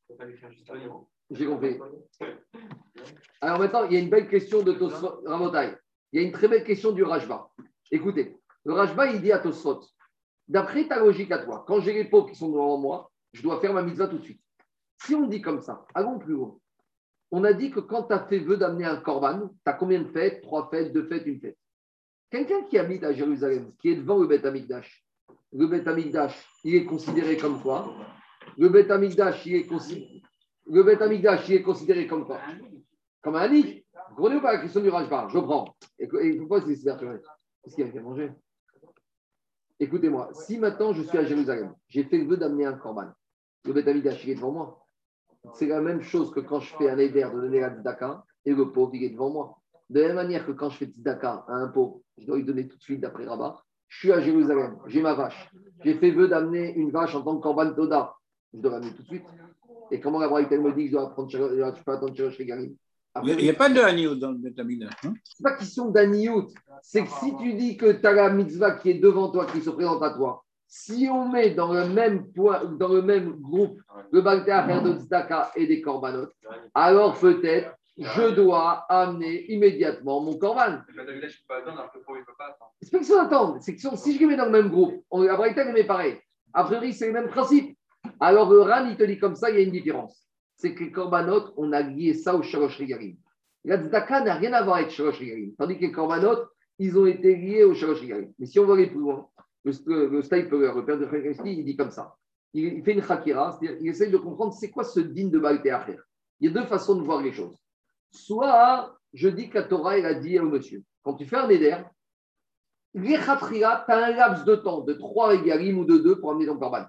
J'ai compris. Alors maintenant, il y a une belle question de Tosfot, Ramotai. Il y a une très belle question du Rajba. Écoutez, le Rajba, il dit à Tosfot, d'après ta logique à toi, quand j'ai les pauvres qui sont devant moi, je dois faire ma mitzvah tout de suite. Si on dit comme ça, allons plus loin on a dit que quand tu as fait vœu d'amener un korban, tu as combien de fêtes? Trois fêtes, deux fêtes, une fête. Quelqu'un qui habite à Jérusalem, qui est devant le Beth Amikdash, le Beth Amikdash, il est considéré comme quoi? Le Beth Amikdash, il est considéré. Le Beth il est considéré comme quoi? Comme un lit. Vous comprenez pas la question du Rajbar Je prends. Et, pourquoi c'est Qu'est-ce qu'il a à manger Écoutez-moi, si maintenant je suis à Jérusalem, j'ai fait le vœu d'amener un korban, le Beth Amikdash, il est devant moi c'est la même chose que quand je fais un éder de donner la tzedaka et le pauvre, il est devant moi. De la même manière que quand je fais tzedaka à un pauvre, je dois lui donner tout de suite d'après Rabat. Je suis à Jérusalem, j'ai ma vache. J'ai fait vœu d'amener une vache en tant que korban toda. Je dois l'amener tout de suite. Et comment la Braïta me dit que je dois prendre, je peux attendre chez Galim Il n'y a pas de Haniout dans le Betamina. Hein? Ce n'est pas question d'Haniout. C'est que si tu dis que tu as la mitzvah qui est devant toi, qui se présente à toi, si on met dans le même, point, dans le même groupe le faire de Tzedaka et des korbanot, alors peut-être je dois amener immédiatement mon korban. C'est pas que ça attendre. C'est que si je les mets dans le même groupe, on, la Braïta les met pareil. A priori, c'est le même principe. Alors le RAN, il te dit comme ça, il y a une différence. C'est que les korbanot, on a lié ça au Shalosh Rigalim. La Tzedaka n'a rien à voir avec Shalosh Rigalim. Tandis que les korbanot, ils ont été liés au Shalosh Rigalim. Mais si on va aller plus loin, le, le le père de Frédéric, il dit comme ça. Il, fait une chakira, c'est-à-dire il essaye de comprendre c'est quoi ce din de Baal faire. Il y a deux façons de voir les choses. Soit, je dis que la Torah, elle a dit au monsieur, quand tu fais un éder, l'Echatria, tu as un laps de temps de trois régalim ou de deux pour amener ton korban.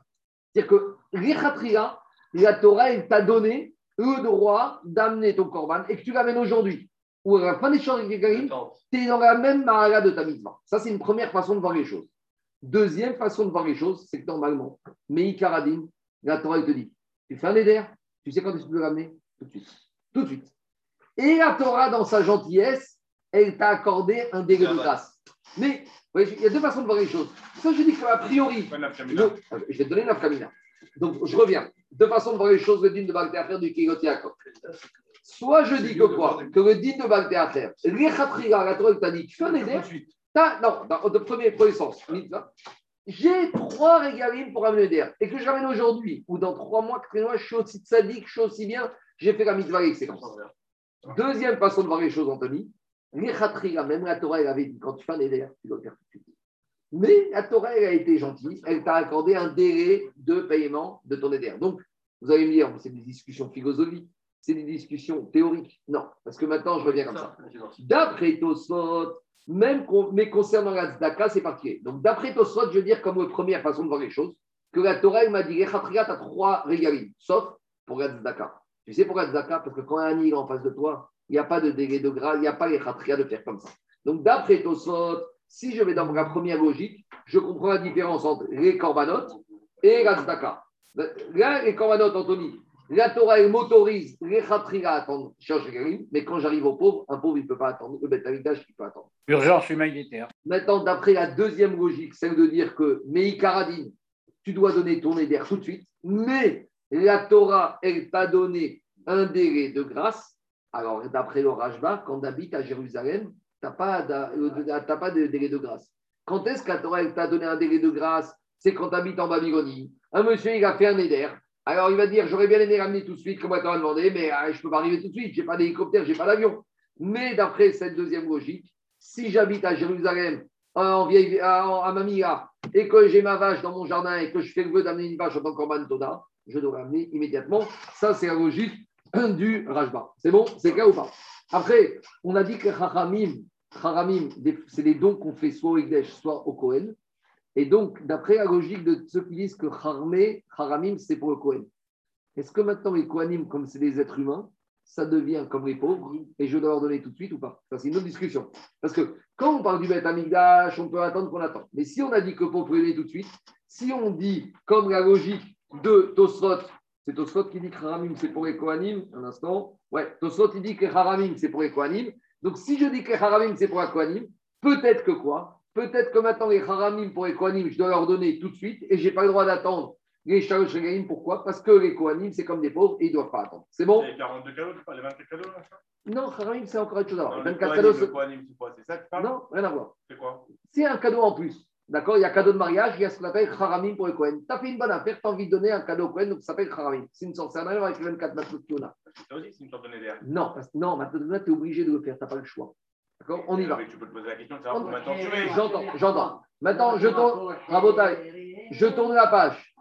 C'est-à-dire que l'Echatria, la Torah, elle t'a donné le droit d'amener ton korban et que tu l'amènes aujourd'hui. Ou à la fin des régalim, tu es dans la même mara de ta mitzvah. Ça, c'est une première façon de voir les choses. Deuxième façon de voir les choses, c'est que normalement, Mei Karadin, la Torah te dit tu fais un éder, tu sais quand tu peux ramener? Tout de suite. Tout de suite. Et la Torah, dans sa gentillesse, elle t'a accordé un délai de grâce. Mais il y a deux façons de voir les choses. Ça, je dis qu'a priori, je, vais te donner la famina. Donc, je reviens. Deux façons de voir les choses, le din de Baltéafer du Kigotiakov. Soit je dis que quoi? Que le din de Baltéafer, la Torah t'a dit tu fais un éder, non, dans le premier, premier sens. J'ai trois régalines pour amener d'air et que je ramène aujourd'hui ou dans trois mois, quatre mois, je suis aussi sadique, je suis aussi bien, j'ai fait la mitzvah avec ces Deuxième façon de voir les choses, Anthony. Même la Torah, elle avait dit quand tu fais un éder, tu dois le faire tout de suite. Mais la Torah, elle a été gentille, elle t'a accordé un délai de paiement de ton éder. Donc, vous allez me dire, c'est des discussions philosophiques. c'est des discussions théoriques. Non, parce que maintenant, je reviens comme ça. D'après Tosfot, même mais concernant la tzedaka, c'est particulier. Donc, d'après Tosfot, je veux dire comme première façon de voir les choses, que la Torah, elle m'a dit, tu as trois régalim, sauf pour la tzedaka. Tu sais pourquoi tzedaka Parce que quand un île en face de toi, il n'y a pas de délai de grâce, il n'y a pas les khatria de faire comme ça. Donc, d'après Tosfot, si je vais dans la première logique, je comprends la différence entre les korbanot et la tzedaka. Là, les korbanot, Anthony, la Torah, elle m'autorise les à attendre mais quand j'arrive au pauvre, un pauvre, il ne peut pas attendre. Le bétavidage, il peut attendre. Urgence humanitaire. Maintenant, d'après la deuxième logique, celle de dire que Meïkaradine, tu dois donner ton éder tout de suite, mais la Torah, elle t'a donné un délai de grâce. Alors, d'après le Rajba, quand tu habites à Jérusalem, tu n'as pas, pas de délai de grâce. Quand est-ce que la Torah t'a donné un délai de grâce? C'est quand tu habites en Babylonie. Un monsieur, il a fait un éder. Alors, il va dire J'aurais bien aimé ramener tout de suite, comme on t'a demandé, mais ah, je ne peux pas arriver tout de suite. Je n'ai pas d'hélicoptère, je n'ai pas d'avion. Mais d'après cette deuxième logique, si j'habite à Jérusalem, en vieille, à, Mamia, et que j'ai ma vache dans mon jardin et que je fais le vœu d'amener une vache en tant qu'Orban Toda, je dois l'amener immédiatement. Ça, c'est la logique <coughs> du Rajba. C'est bon? C'est clair ou pas? Après, on a dit que Haramim, c'est les dons qu'on fait soit au Ekdesh, soit au Kohen. Et donc, d'après la logique de ceux qui disent que Haramé, Haramim, c'est pour le Kohen. Est-ce que maintenant les Kohanim, comme c'est des êtres humains, ça devient comme les pauvres et je dois leur donner tout de suite ou pas? Ça, c'est une autre discussion. Parce que quand on parle du Beth Amigdash, on peut attendre qu'on attend. Mais si on a dit que pour donner tout de suite, si on dit comme la logique de Tosfot, c'est Tosfot qui dit que Haramim, c'est pour les Kohanim, un instant. Ouais, Tosfot, il dit que Haramim, c'est pour les Kohanim. Donc, si je dis que Haramim, c'est pour les Kohanim, peut-être que quoi? Peut-être que maintenant, les haramim pour les kohanim, je dois leur donner tout de suite et je n'ai pas le droit d'attendre les shalosh regalim. Pourquoi? Parce que les kohanim, c'est comme des pauvres et ils ne doivent pas attendre. C'est bon? Les 42 cadeaux, les 24 cadeaux là, Non, haramim, c'est encore autre chose. Non, 24 cadeaux. c'est quoi? C'est ça que tu parles Non, rien à voir. C'est quoi? C'est un cadeau en plus. D'accord? Il y a cadeau de mariage, il y a ce qu'on appelle haramim pour les kohanim. Tu as fait une bonne affaire, tu as envie de donner un cadeau au kohen, donc ça s'appelle haramim. C'est une sorte, c'est un avec les 24 matouts que Ça aussi, c'est une sorte de Non, parce que non, maintenant, tu es obligé de le faire, tu n'as pas le choix. D'accord On y va. tu peux te poser la question de savoir combien de temps tu mets. J'entends, j'entends. Maintenant, je tourne, je tourne la page.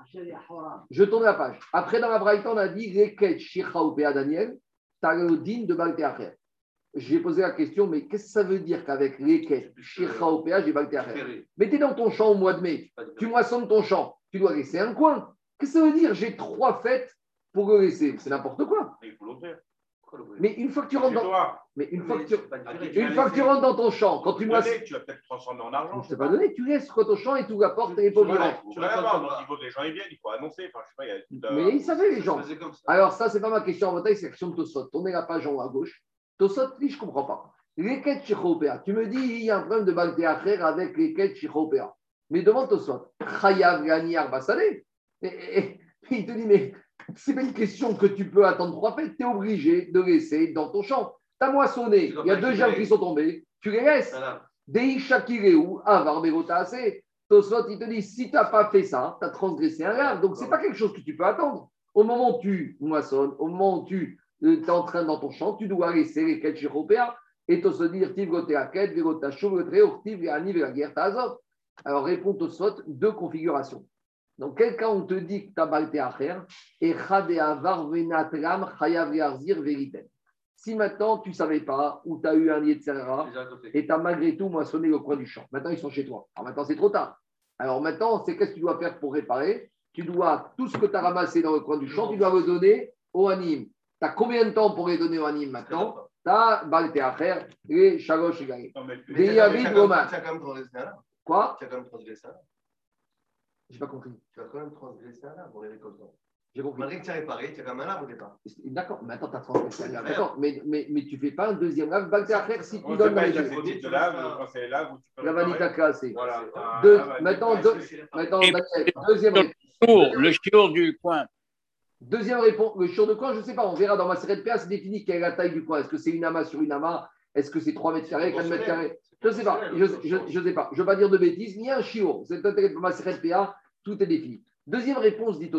Je tourne la page. Après, dans la Braïta, on a dit Reket Shichaopea Daniel, Tarodin de Balteacher. J'ai posé la question, mais qu'est-ce que ça veut dire qu'avec Reket Shichaopea, j'ai Balteacher? Mais tu es dans ton champ au mois de mai, tu moissonnes ton champ, tu dois laisser un coin. Qu'est-ce que ça veut dire? J'ai trois fêtes pour le laisser. C'est n'importe quoi. Il faut. Mais une fois que tu rentres dans, mais une fois que tu, une fois que tu rentres dans ton champ, quand tu mois, tu vas peut-être transformer en argent. Pas donné, tu laisses quoi ton champ et tu la porte et les pauvres. Tu vas avoir, il faut que les gens y viennent, il faut annoncer. Enfin, je sais pas, il y a Mais ils savaient les gens. Alors ça, c'est pas ma question en bataille, c'est la question de Tosot. Tournez la page en haut à gauche. Tosot, je comprends pas. Les quêtes. Tu me dis, il y a un problème de baltéachère avec les quêtes. Mais demande Tosot. Chayav gani arbasalé. Et il te dit, mais c'est pas une question que tu peux attendre trois fêtes. Tu es obligé de laisser dans ton champ. Tu as moissonné, il y a deux gens qui sont tombés, tu les laisses. Dei Shakireu, Avar assez. Tosot, il te dit si tu n'as pas fait ça, tu as transgressé un lave. Donc, ce n'est pas quelque chose que tu peux attendre. Au moment où tu moissonnes, au moment où tu euh, es en train dans ton champ, tu dois laisser les quêtes européens et se dire Tiv quête, la guerre, Alors, réponds Tosot, deux configurations. Dans quel cas on te dit que tu as balté à faire et Si maintenant tu ne savais pas ou tu as eu un serra et tu as malgré tout moissonné le coin du champ, maintenant ils sont chez toi. Alors maintenant c'est trop tard. Alors maintenant, c'est qu'est-ce que tu dois faire pour réparer Tu dois, tout ce que tu as ramassé dans le coin du champ, tu dois le donner au anime. Tu as combien de temps pour les donner au anime maintenant Tu as balté à faire et chaloche et gagné. Quoi Tu as quand même transgressé ça j'ai pas compris. Tu vas quand même transgresser un arbre pour les récoltants. J'ai compris. Malgré que tu as réparé, tu as quand même un arbre au départ. D'accord, mais attends, tu as transgressé un arbre. D'accord, mais, mais, mais tu ne fais pas un deuxième lave. faire si tu donnes deux. de lave, quand c'est lave, tu peux. La vanita cassée. Voilà. Deux, maintenant, deux, maintenant deuxième réponse. Le chiour du coin. Deuxième réponse, le chiour de coin, je ne sais pas, on verra dans ma série de PA, c'est défini quelle est la taille du coin. Est-ce que c'est une amas sur une amas? Est-ce que c'est 3 mètres carrés, 4 mètres carrés? Je ne sais pas. Je ne sais pas. Je ne veux pas dire de bêtises. Ni un chiot. C'est pour ma PA. Tout est défini. Deuxième réponse, dit.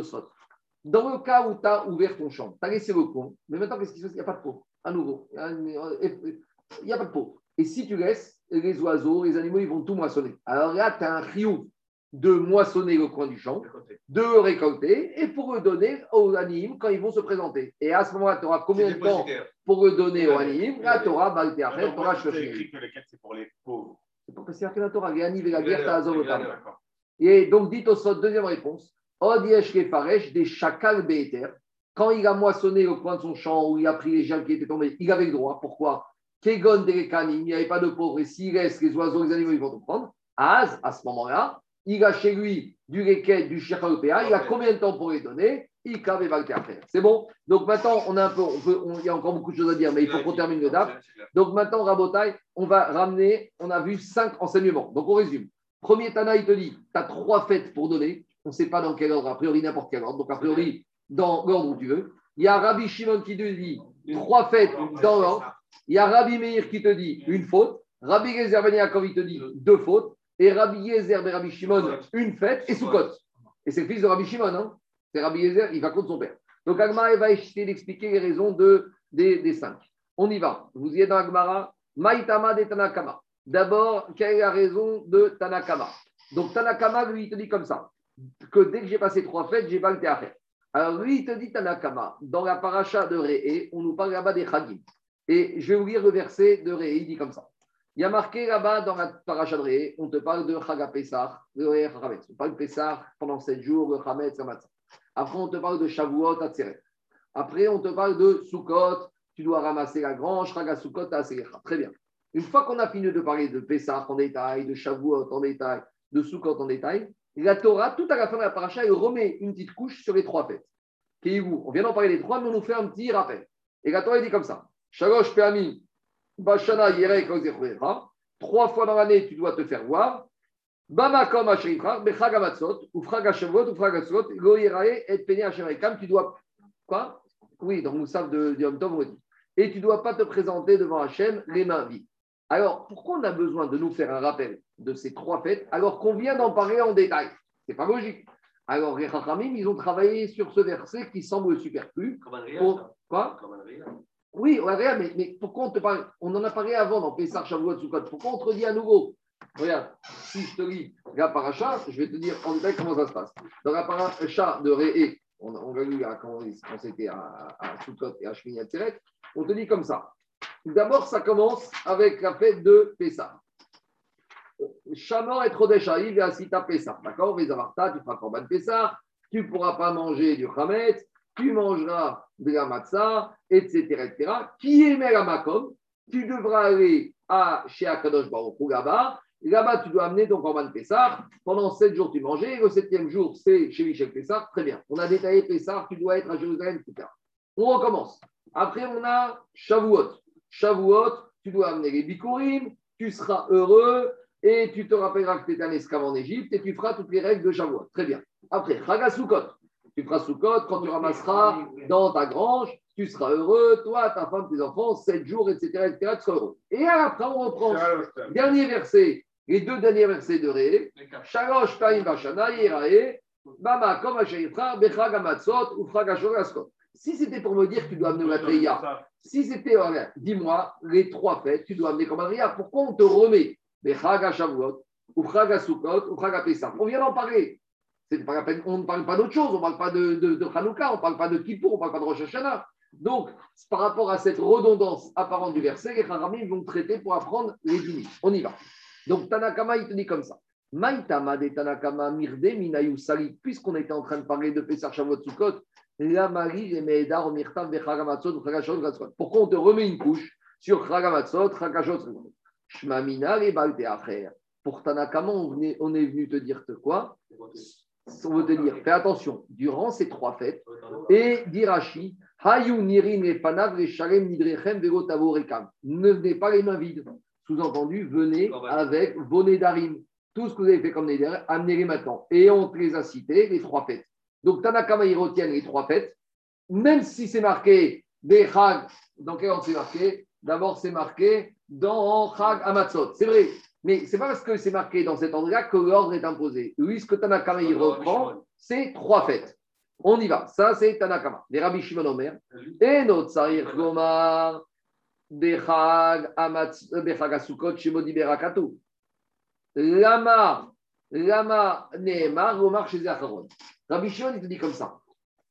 Dans le cas où tu as ouvert ton champ, tu as laissé le pont, mais maintenant, qu'est-ce qui se passe? Il n'y a pas de peau. À nouveau. Il n'y a pas de peau. Et si tu laisses, les oiseaux, les animaux, ils vont tout moissonner. Alors là, tu as un riou. De moissonner le coin du champ, de le récolter et pour le donner aux animes quand ils vont se présenter. Et à ce moment-là, tu auras combien de temps pour le donner aux animes? Là, tu auras Baltéacher, tu auras C'est écrit que les quêtes, c'est pour les pauvres. C'est pas que c'est la Torah, les animes et la guerre, Azovotam. d'accord. Et donc, dit au sot, deuxième réponse, Od yesh kefaresh des chakal be'eter. Quand il a moissonné au coin de son champ où il a pris les gens qui étaient tombés, il avait le droit. Pourquoi? Kegon derekanim, il n'y avait pas de pauvres. Et s'il laisse les oiseaux, les animaux, ils vont tout prendre. Az, à ce moment-là, il a chez lui du reket, du européen. Il a combien de temps pour les donner? Il à faire. C'est bon? Donc maintenant, on a un peu, on peut- on- il y a encore beaucoup de choses à dire, mais il faut qu'on termine le DAF. Donc maintenant, Rabotai, on va ramener, on a vu cinq enseignements. Donc on résume. Premier Tana, il te dit, tu as trois fêtes pour donner. On ne sait pas dans quel ordre, a priori n'importe quel ordre. Donc a priori, dans l'ordre où tu veux. Il y a Rabbi Shimon qui te dit, trois fêtes dans l'ordre. Il y a Rabbi Meir qui te dit, une faute. Rabbi Gezer Ben Yaakov, il te dit, deux fautes. Et Rabbi Yezer Ben Rabbi Shimon, une fête et Sukkot. Et c'est le fils de Rabbi Shimon. Hein c'est Rabbi Yezer, il va contre son père. Donc Agmara va essayer d'expliquer les raisons de, des, des cinq. On y va. Vous y êtes dans Agmara. Maïtama de Tanakama. D'abord, quelle est la raison de Tanakama? Donc Tanakama, lui, il te dit comme ça que dès que j'ai passé trois fêtes, j'ai pas le théâtre. Alors lui, il te dit Tanakama, dans la paracha de Réé, on nous parle là-bas des Chagim. Et je vais vous lire le verset de Réé, il dit comme ça. Il y a marqué là-bas dans la paracha de Réé, on te parle de Chaga Pessah, de Réé Chametz. On parle de Pessah pendant sept jours, le Chametz, le Matzah. Après, on te parle de Shavuot, Atzeret. Après, on te parle de Sukkot, tu dois ramasser la grange, Chaga Sukkot, Atzeret. Très bien. Une fois qu'on a fini de parler de Pessah en détail, de Shavuot en détail, de Sukkot en détail, la Torah, tout à la fin de la paracha, elle remet une petite couche sur les trois fêtes. Kéhigou, on vient d'en parler des trois, mais on nous fait un petit rappel. Et la Torah elle dit comme ça Shalosh Peami, Bashana Yerek. Trois fois dans l'année, tu dois te faire voir. Bamakom Asherifra, Bechag Amatzot, ou Frag Hashavot, ou Frag Hatzot, Go Yerae, et Pene Asherekam. Tu dois. Quoi? Oui, dans Moussaf de de Yom Tov. Et tu ne dois pas te présenter devant Hachem les mains vides. Alors, pourquoi on a besoin de nous faire un rappel de ces trois fêtes alors qu'on vient d'en parler en détail? C'est pas logique. Alors, les Chachamim, ils ont travaillé sur ce verset qui semble superflu. Pour-. Quoi? Oui, regarde, mais, mais pourquoi on te parle? On en a parlé avant dans Pessar, Shavuot, Sukkot. Pourquoi on te redit à nouveau? Regarde, si je te lis la paracha, je vais te dire en détail comment ça se passe. Dans la de Réé, on, on l'a lu quand, quand c'était à, à et à Shmini on te dit comme ça. D'abord, ça commence avec la fête de Pessah. Shamor et Rodeshaïv et Asita Pessah. D'accord? Vezavarta, tu feras Korban Pessah, tu ne pourras pas manger du Hametz, tu mangeras de la matzah, etc. etc. Qui est la makom Tu devras aller à, chez Akadosh Baruch là-bas. Là-bas, tu dois amener ton Korban Pessah. Pendant sept jours, tu mangeais. Le septième jour, c'est chez Michel Pessah. Très bien. On a détaillé Pessah, tu dois être à Jérusalem, etc. On recommence. Après, on a Shavuot. Shavuot, tu dois amener les Bikurim, tu seras heureux et tu te rappelleras que tu étais un esclave en Égypte et tu feras toutes les règles de Shavuot. Très bien. Après, Chagasukot. Tu feras Sukkot quand tu ramasseras dans ta grange, tu seras heureux, toi, ta femme, tes enfants, sept jours, etc., etc., tu seras heureux. Et après, on reprend. Dernier verset, les deux derniers versets de Ré. Shalosh Paim Vashana Yerae, Bama Kom Asherifra, Bechag Amatzot, ou Frag Ashoraskot. Si c'était pour me dire que tu dois amener la Treya, si c'était, regarde, dis-moi, les trois fêtes, tu dois amener comme un pourquoi on te remet Bechag Ashavuot, ou Frag Asukot, ou Frag Apessah On vient d'en parler. Pas la peine, on ne parle pas d'autre chose, on ne parle pas de, de, de Hanouka, on ne parle pas de Kippour, on ne parle pas de Rosh Hashanah. Donc, par rapport à cette redondance apparente du verset, les Haramim vont traiter pour apprendre les limites. On y va. Donc, Tanakama, il te dit comme ça. Maïtama de Tanakama mirde minayu sali, puisqu'on était en train de parler de Pessar Shavuot Sukkot. Pourquoi on te remet une couche sur Chagamatzot Chagashot Shmamina et. Pour Tanakama, on, est venu te dire quoi? On veut te dire, fais attention, durant ces trois fêtes, et d'Irachi, Ne venez pas les mains vides. Sous-entendu, venez avec vos nédarim. Tout ce que vous avez fait comme néder, amenez-les maintenant. Et on te les a cités, les trois fêtes. Donc Tanakama, ils retiennent les trois fêtes. Même si c'est marqué des Chag, dans quel ordre c'est marqué? D'abord, c'est marqué dans Chag Amatzot. C'est vrai. Mais c'est pas parce que c'est marqué dans cet ordre-là que l'ordre est imposé. Lui, ce que Tanakama, il reprend, c'est trois fêtes. On y va. Ça, c'est Tanakama. Les Rabbi Shimon Omer. Et notre Sarir Gomar, Bechag Bechag Asukot, Shemodi Berakatu. Lama, Lama Nehemar, Omar chez Acharon. Rabbi Shimon, il te dit comme ça.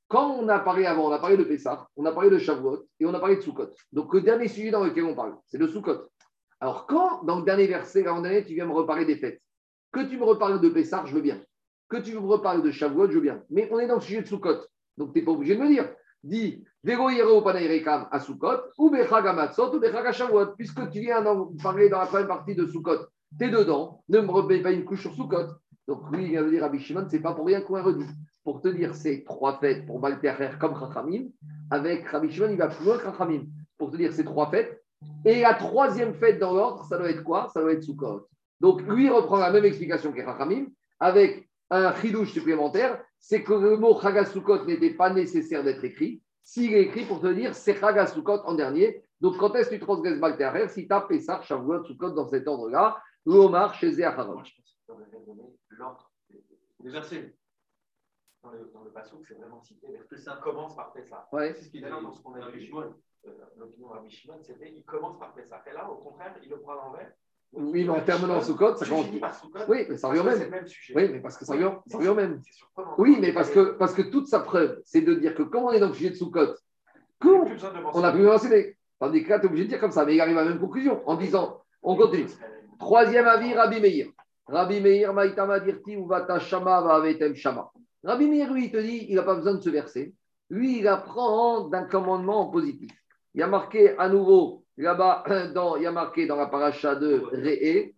Quand on a parlé avant, on a parlé de Pessah, on a parlé de Shavuot et on a parlé de Sukkot. Donc le dernier sujet dans lequel on parle, c'est de Sukkot. Alors quand, dans le dernier verset, l'an dernier, tu viens me reparler des fêtes, que tu me reparles de Pessah, je veux bien. Que tu me reparles de Shavuot, je veux bien. Mais on est dans le sujet de Sukkot. Donc tu n'es pas obligé de me dire. Dis, Vero Yero Panairekam à Sukkot, ou Bechag Amatzot, ou Bechag Shavuot, puisque tu viens d'en parler dans la première partie de Sukkot. Tu es dedans, ne me remets pas une couche sur Sukkot. Donc lui, il vient de dire à Bishimon, c'est pas pour rien qu'on a redit. Pour te dire, c'est trois fêtes pour Balterer comme Chachamim. Avec Rabbi Shimon, il va plus loin que Chachamim. Pour te dire, c'est trois fêtes. Et la troisième fête dans l'ordre, ça doit être quoi? Ça doit être Sukkot. Donc lui, reprend la même explication que Chachamim, avec un chidouche supplémentaire, c'est que le mot Chagasukot n'était pas nécessaire d'être écrit. S'il est écrit pour te dire, c'est Chagasukot en dernier. Donc quand est-ce que tu transgresses Balterer Si tu as Pessah, Shavuot, Sukkot dans cet ordre-là, l'Omar chez Zéacharon. L'ordre des versets. Dans le, dans le Passouk, c'est vraiment cité. Que ça commence par Pessah. Ouais. C'est ce qu'il dit dans ce qu'on a vu. Euh, L'opinion Rabbi Shimon, c'était il commence par Pessah. Et là, au contraire, il le prend à l'envers. Oui, mais en terminant Sukkot, ça commence. Oui, mais ça revient même. Oui, mais parce que ça revient, ça revient même. Oui, mais parce que, parce que toute sa preuve, c'est de dire que comme on est dans le sujet de besoin de on n'a plus mentionné. Tandis que là, tu es obligé de dire comme ça, mais il arrive à la même conclusion en disant, on continue. Troisième avis, Rabbi Meir. Rabbi Meir, Maïtama Dirti, Uvata Shama, Vavetem Shama. Rabbi Meir, lui, il te dit, il n'a pas besoin de se verser. Lui, il apprend d'un commandement positif. Il y a marqué à nouveau, là-bas, <clears throat> il y a marqué dans la paracha de Re'e,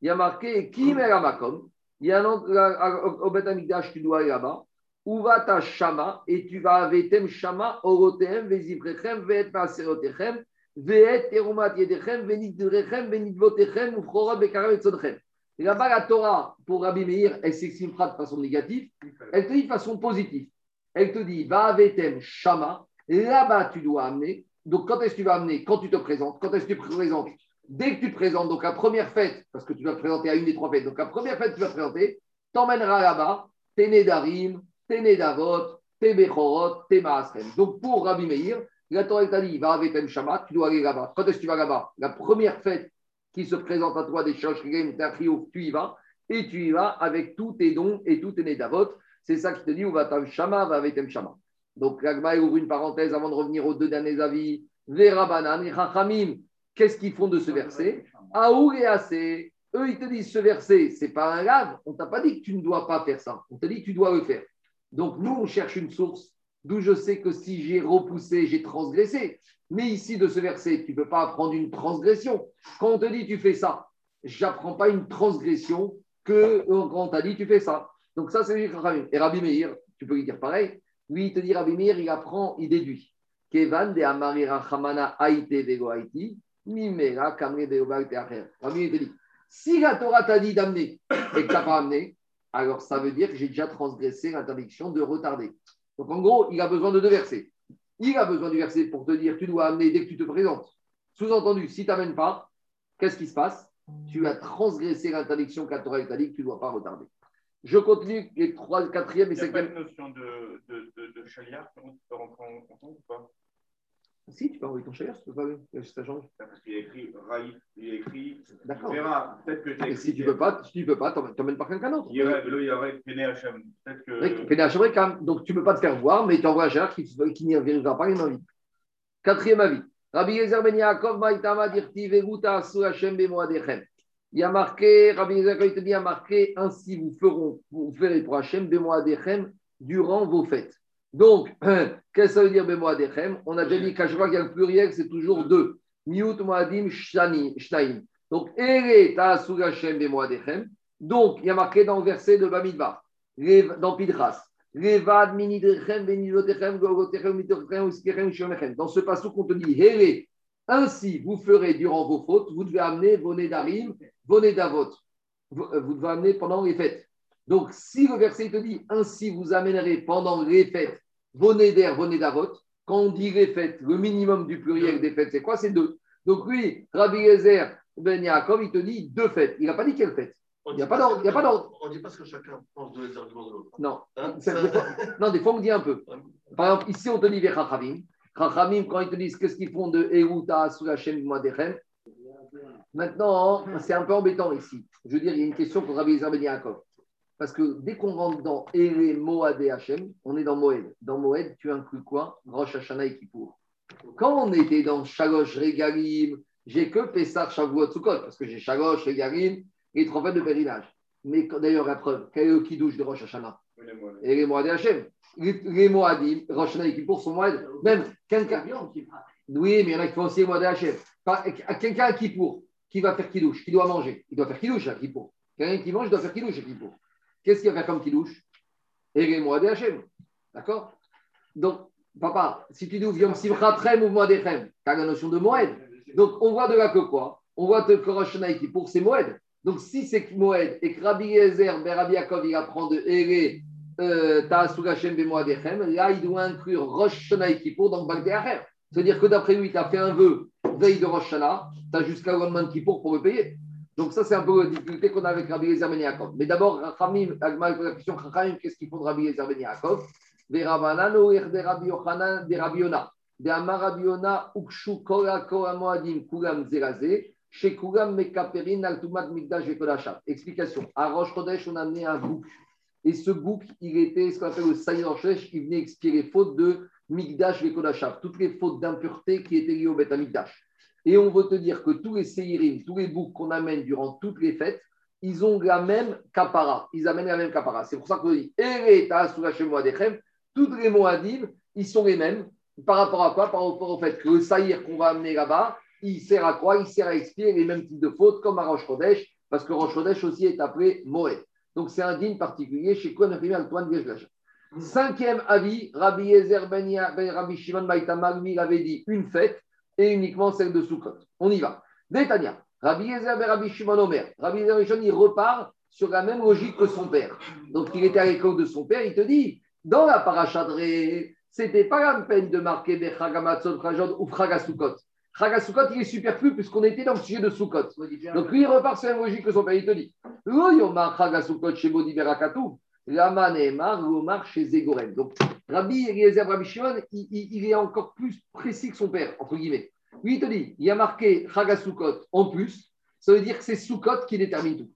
il y a marqué Kim el Amakom. Il y a un autre- là, au Bet Amikdash, tu dois aller là-bas. Uvata Shama, et tu vas avetem Shama, Orotem, Vezivrechem, Veet Maaserotechem, Veet Terumat Yedechem, Venidrechem, Venidvotechem, Ufchora Bekara Etzodchem. Et là-bas, la Torah, pour Rabbi Meir, elle s'exprimera de façon négative, elle te dit de façon positive. Elle te dit, va avetem Shama, là-bas tu dois amener. Donc quand est-ce que tu vas amener Quand tu te présentes. Quand est-ce que tu te présentes Dès que tu te présentes, donc la première fête, parce que tu vas te présenter à une des trois fêtes, donc la première fête tu vas te présenter, t'emmèneras là-bas tes Nedarim, tes Nedavot, tes Bechorot, tes. Donc pour Rabbi Meir, la Torah t'a dit, va avec Shama, tu dois aller là-bas. Quand est-ce que tu vas là-bas? La première fête qui se présente à toi des Shoshrim, Tachiouf, tu y vas, et tu y vas avec tous tes dons et tous tes Nedavot. C'est ça qui te dit, où va Shama, va avec. Donc l'Agma ouvre une parenthèse avant de revenir aux deux derniers avis. Vera Banan, et Chachamim, qu'est-ce qu'ils font de ce verset? Aour et Assez, eux, ils te disent ce verset, c'est pas un lave. On t'a pas dit que tu ne dois pas faire ça. On t'a dit que tu dois le faire. Donc, nous, on cherche une source d'où je sais que si j'ai repoussé, j'ai transgressé. Mais ici, de ce verset, tu ne peux pas apprendre une transgression. Quand on te dit tu fais ça, j'apprends pas une transgression que euh, quand on t'a dit tu fais ça. Donc, ça, c'est. Et Rabbi Meir, tu peux lui dire pareil. Lui, il te dit Rabbi Meir, il apprend, il déduit. Kevan de Amarira Hamana Haïte Vego Haïti, Mimera Kamre de Obalte Acher. Te dit si la Torah t'a dit d'amener et que tu n'as pas amené, alors ça veut dire que j'ai déjà transgressé l'interdiction de retarder. Donc en gros, il a besoin de deux versets. Il a besoin du verset pour te dire tu dois amener dès que tu te présentes. Sous-entendu, si tu n'amènes pas, qu'est-ce qui se passe? Tu as transgressé l'interdiction la Torah t'a dit que tu ne dois pas retarder. Je continue les trois, quatrième et Il n'y a pas cinquième. une notion de, de, de, de chaliard qui peut rentrer en compte ou pas? Si, tu peux envoyer ton tu peux pas ça change. Parce qu'il y a écrit Raïf, il a écrit. D'accord. Peut-être que tu Et écrit. si tu ne peux pas, si tu peux pas, t'emmènes pas quelqu'un d'autre. Il y aurait. Peut-être que. Donc, tu ne peux pas te faire voir, mais tu envoies un qui, qui n'y arrivera pas, il. Quatrième avis. Rabbi Yezer ben Yaakov, Maïtama, Dirti, Veguta, Asu Hachem, Bemoadechem. Il y a marqué, Rabbi quand il y a marqué, ainsi vous feront, vous ferez pour Hachem, Bemoadechem, durant vos fêtes. Donc, <clears throat> qu'est-ce que ça veut dire Bemoadechem On a déjà dit qu'à chaque fois qu'il y a le pluriel, c'est toujours deux. Miut Moadim. Donc, Ere Ta'asu Hachem, Bemoadechem. Donc, il y a marqué dans le verset de Bamidbar, dans Pidras. Revad minidrechem, benidotechem, golgotechem, mitochem, uskechem, shomechem. Dans ce passage qu'on te dit, Here, ainsi vous ferez durant vos fautes, vous devez amener vos nédarim, vos nédavot. Vous euh, vous devez amener pendant les fêtes. Donc, si le verset te dit, ainsi vous amènerez pendant les fêtes vos néder, vos nédavot, quand on dit les fêtes, le minimum du pluriel des fêtes, c'est quoi? C'est deux. Donc, lui, Rabbi Yezer Ben Yaakov, il te dit deux fêtes. Il n'a pas dit quelle fête. Il n'y a pas d'ordre. On ne dit pas ce que chacun pense de les arguments de l'autre. Non. Hein? Ça, des fois- non, des fois, on me dit un peu. Par exemple, ici, on te dit vers Chachamim. Quand ils te disent qu'est-ce qu'ils font de Eruta sous la chaîne Moadechem. Maintenant, c'est un peu embêtant ici. Je veux dire, il y a une question pour Rabbi Yezer Ben. Parce que dès qu'on rentre dans Ere Moed et Hachem, on est dans Moed. Dans Moed, tu inclus quoi? Rosh Hashanah et Kippour. Quand on était dans Shalosh Regalim, j'ai que Pessah Shavuot Sukkot, parce que j'ai Shalosh Regalim et trophées de pèlerinage. Mais d'ailleurs, la preuve, quel est le Kiddush de Rosh Hashanah? Et Hachem. Les Moadim, Rosh Hashanah et Kippour sont Moed. Même quelqu'un. Oui, mais il y en a qui font aussi Moed et Hachem. Quelqu'un à Kippour, qui va faire Kiddush, qui doit manger, il doit faire Kiddush à Kippour. Quelqu'un qui mange doit faire Kiddush à Kippour. Qu'est-ce qu'il va faire comme les Moed et Hachem. D'accord? Donc, papa, si tu dis Yom Simcha Trem ou Moedechem, tu as la notion de Moed. Donc, on voit de là que quoi? On voit que Rosh Hashanah et Kippour, c'est Moed. Donc, si c'est Moed et que Rabbi Yezer, ben Rabbi Yaakov, il apprend de Ere, euh, Ta'asur Hashem be Moedechem, là, il doit inclure Rosh Hashanah et Kippour dans Bagdé Acher. C'est-à-dire que d'après lui, tu as fait un vœu veille de Rosh tu as jusqu'à le lendemain de Kippour pour le payer. Donc, ça, c'est un peu la difficulté qu'on a avec Rabbi Yezer ben Yaakov. Mais d'abord, Rachamim, la question Rachamim, qu'est-ce qu'ils font de Rabbi Yezer ben Yaakov? Verabanano, de Rabbi Yochanan, de Rabbi Yonah. De Amar Rabbi Yonah, Ukshu Kora Kora Moadim, Kulam Zeraze, chez Kulam Mekaperin, Altumat Mikdash et Kodashah. Explication. À Rosh Chodesh, on a amené un bouc. Et ce bouc, il était ce qu'on appelle le Saïd Rosh Chodesh, il venait expier les de Mikdash et toutes les fautes d'impureté qui étaient liées au Beth Mikdash. Et on veut te dire que tous les Seirim, tous les boucs qu'on amène durant toutes les fêtes, ils ont la même kapara. Ils amènent la même kapara. C'est pour ça qu'on dit Ere Ta'asur Hashem Moadechem, toutes les Moadim, ils sont les mêmes. Par rapport à quoi? Par rapport au fait que le saïr qu'on va amener là-bas, il sert à quoi? Il sert à expier les mêmes types de fautes comme à Chodesh, parce que Rosh Chodesh aussi est appelé Moed. Donc c'est un digne particulier chez Kohen Rimi Antoine Geshgash. Cinquième avis, Rabbi Yezer ben, ben Rabbi Shimon Baïtama, lui, il avait dit une fête et uniquement celle de Sukkot. On y va. Netanya, Rabbi Yezer ben Rabbi Shimon Omer. Rabbi Yezer ben Shimon, il repart sur la même logique que son père. Donc il était à l'école de son père, il te dit, dans la paracha de Ré, c'était pas la peine de marquer Bechagamatzot Chajod ou Chagasukot. Chagasukot, il est superflu puisqu'on était dans le sujet de Sukkot. Donc lui, il repart sur la même logique que son père, il te dit, chez. Donc Rabbi Eliezer Rabbi Shimon, il, il- il est encore plus précis que son père, entre guillemets. Lui, il te dit, il y a marqué Chagasukot en plus, ça veut dire que c'est Sukkot qui détermine tout.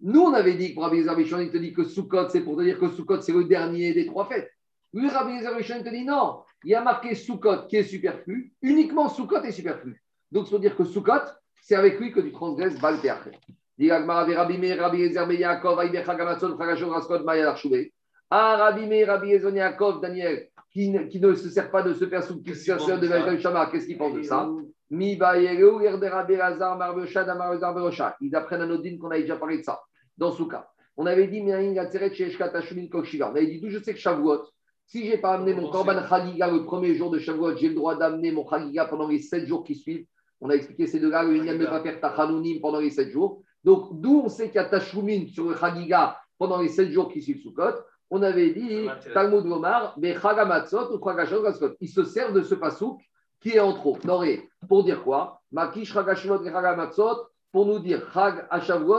Nous, on avait dit que pour Rabbi Eliezer Rabbi Shimon, il te dit que Sukkot, c'est pour te dire que Sukkot, c'est le dernier des trois fêtes. Lui, Rabbi Eliezer Rabbi Shimon, il te dit non, il y a marqué Sukkot qui est superflu, uniquement Sukkot est superflu. Donc, c'est pour dire que Sukkot, c'est avec lui que tu transgresses Baal Teachel. Dit Agmara, Rabbi Meir, Rabbi Ben Yaakov, Aïbe Chagamatzon, Chagashon, Raskot, Maya Archouvé. Ah, Rabbi Meir, Rabbi Yaakov, Daniel, qui, ne- qui ne se sert pas de ce perso, qui se sert de Velkel Shama, qu'est-ce qu'il pense de ça? Mi Bayereu, Yerde Rabbi Lazar, Marbecha, Damar Berocha. Ils apprennent à Nodine qu'on avait déjà parlé de ça, dans Souka. On avait dit, Miaïn, Gatseret, Sheshkat, Hashumin, Kokshiva. On avait dit, d'où je sais que Shavuot, si je n'ai pas amené mon Korban Khaliga le premier jour de Shavuot, j'ai le droit d'amener mon Khaliga pendant les sept jours qui suivent. On a expliqué ces deux-là, le ne pas faire Tachanunim pendant les sept jours. Donc, d'où on sait qu'il y a Tashumin sur le Khaliga pendant les sept jours qui suivent Sukkot. On avait dit, Talmud Gomar, Chagamatzot ou Chagashot. Ils se servent de ce pasouk qui est en trop. Noré, pour dire quoi? Makish Chagashot et Chagamatzot, pour nous dire Chag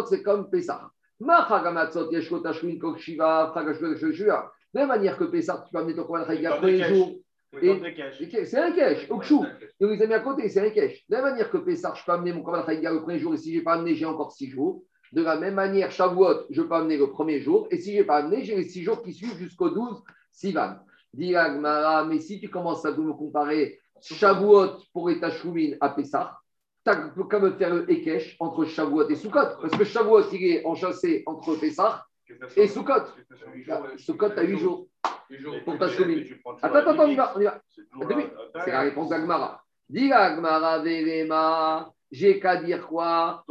c'est comme Pesach. Ma Chagamatzot, Yeshkot Tashwin Kok Shiva, Chagashot Shiva. De la même manière que Pesach, tu peux amener ton Korban Khaliga Dans premier des jour. Dans des caches. C'est un cache, Okshu. Et on les a mis à côté, c'est un cache. De la même manière que Pessah, je peux amener mon Korban le premier jour, et si je n'ai pas amené, j'ai encore six jours. De la même manière, Shavuot, je peux amener le premier jour, et si je n'ai pas amené, j'ai les six jours qui suivent jusqu'au 12 Sivan. Dit Agmara, mais si tu commences à me comparer Shavuot pour les Tashoumin à Pessah, tu n'as qu'à me faire le Ekech entre Shavuot et Sukkot. Parce que Shavuot, il est enchâssé entre Pessah et Sukkot. Sukkot, tu as 8 jours. Pour ta chemin. Attends, attends, on y va. On y va. C'est la réponse d'Agmara. Dis Agmara, Verema, j'ai qu'à dire quoi?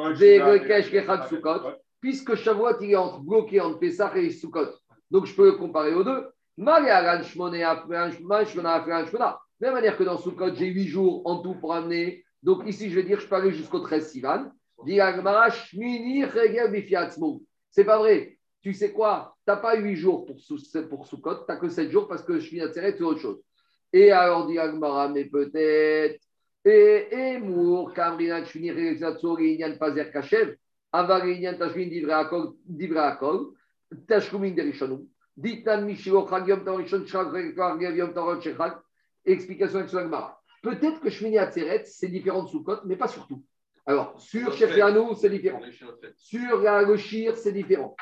Puisque Shavuot, il est entre, bloqué entre Pessah et Sukkot. Donc, je peux le comparer aux deux. De la même manière que dans Sukkot, j'ai 8 jours en tout pour amener. Donc, ici, je vais dire, je peux aller jusqu'au 13 Sivan. Dis Agmara, Shmini Regel. C'est pas vrai. Tu sais quoi? Tu n'as pas 8 jours pour, Sou- pour Sukkot, tu n'as que 7 jours parce que Shmini Atzeret, c'est autre chose. Et alors, dit Agmara, mais peut-être. Et Emour, Kamrinat Shmini Regel Inyan Pazer Kachev. Avar Inyan Tashmin Divra Akol, Divra Akol, Tashkumin Derishonu. Ditan Mishiro Chag Yom Tov Rishon Shag Chag Yom Tov Shechag. Explication avec Agmara. Peut-être que Shmini Atzeret, c'est différent de Sukkot, mais pas surtout. Alors, sur Shefianou, c'est différent. Sur le shir, c'est différent.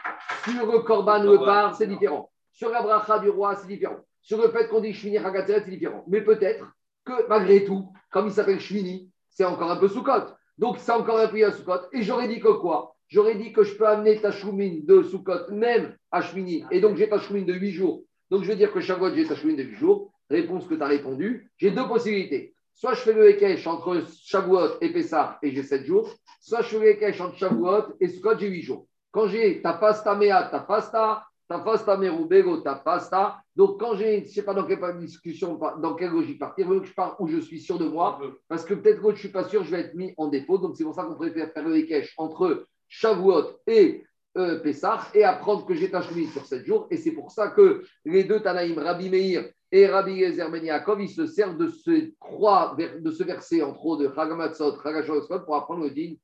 Sur le korban, le par, c'est différent. Sur la bracha du roi, c'est différent. Sur le fait qu'on dit Shmini Hagatzeret, c'est différent. Mais peut-être que malgré tout, comme il s'appelle Shmini, c'est encore un peu Soukot. Donc, c'est encore un peu à Soukot. Et j'aurais dit que quoi? J'aurais dit que je peux amener ta choumine de Soukot même à Shmini. Et donc, j'ai ta choumine de 8 jours. Donc, je veux dire que chaque fois, j'ai ta choumine de 8 jours. Réponse que tu as répondu. J'ai deux possibilités. Soit je fais le Ekech entre Shavuot et Pessah et j'ai 7 jours. Soit je fais le Ekech entre Shavuot et Sukkot, j'ai 8 jours. Quand j'ai ta pasta mea, ta pasta, ta pasta merubego, ta pasta. Donc, quand j'ai, je ne sais pas dans quelle discussion, dans quelle logique partir, je pars où je suis sûr de moi. Parce que peut-être que je ne suis pas sûr, je vais être mis en défaut. Donc, c'est pour ça qu'on préfère faire le Ekech entre Shavuot et euh, Pessah et apprendre que j'ai Tachmit sur 7 jours. Et c'est pour ça que les deux Tanaïm, Rabbi Meir et Rabbi Yezer Ben Yaakov, ils se servent de ce, trois, de ce verset, entre autres, de Chagamatzot, Chagashot, pour apprendre le din.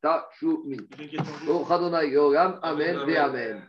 Oh, Yoram, Amen, et Amen.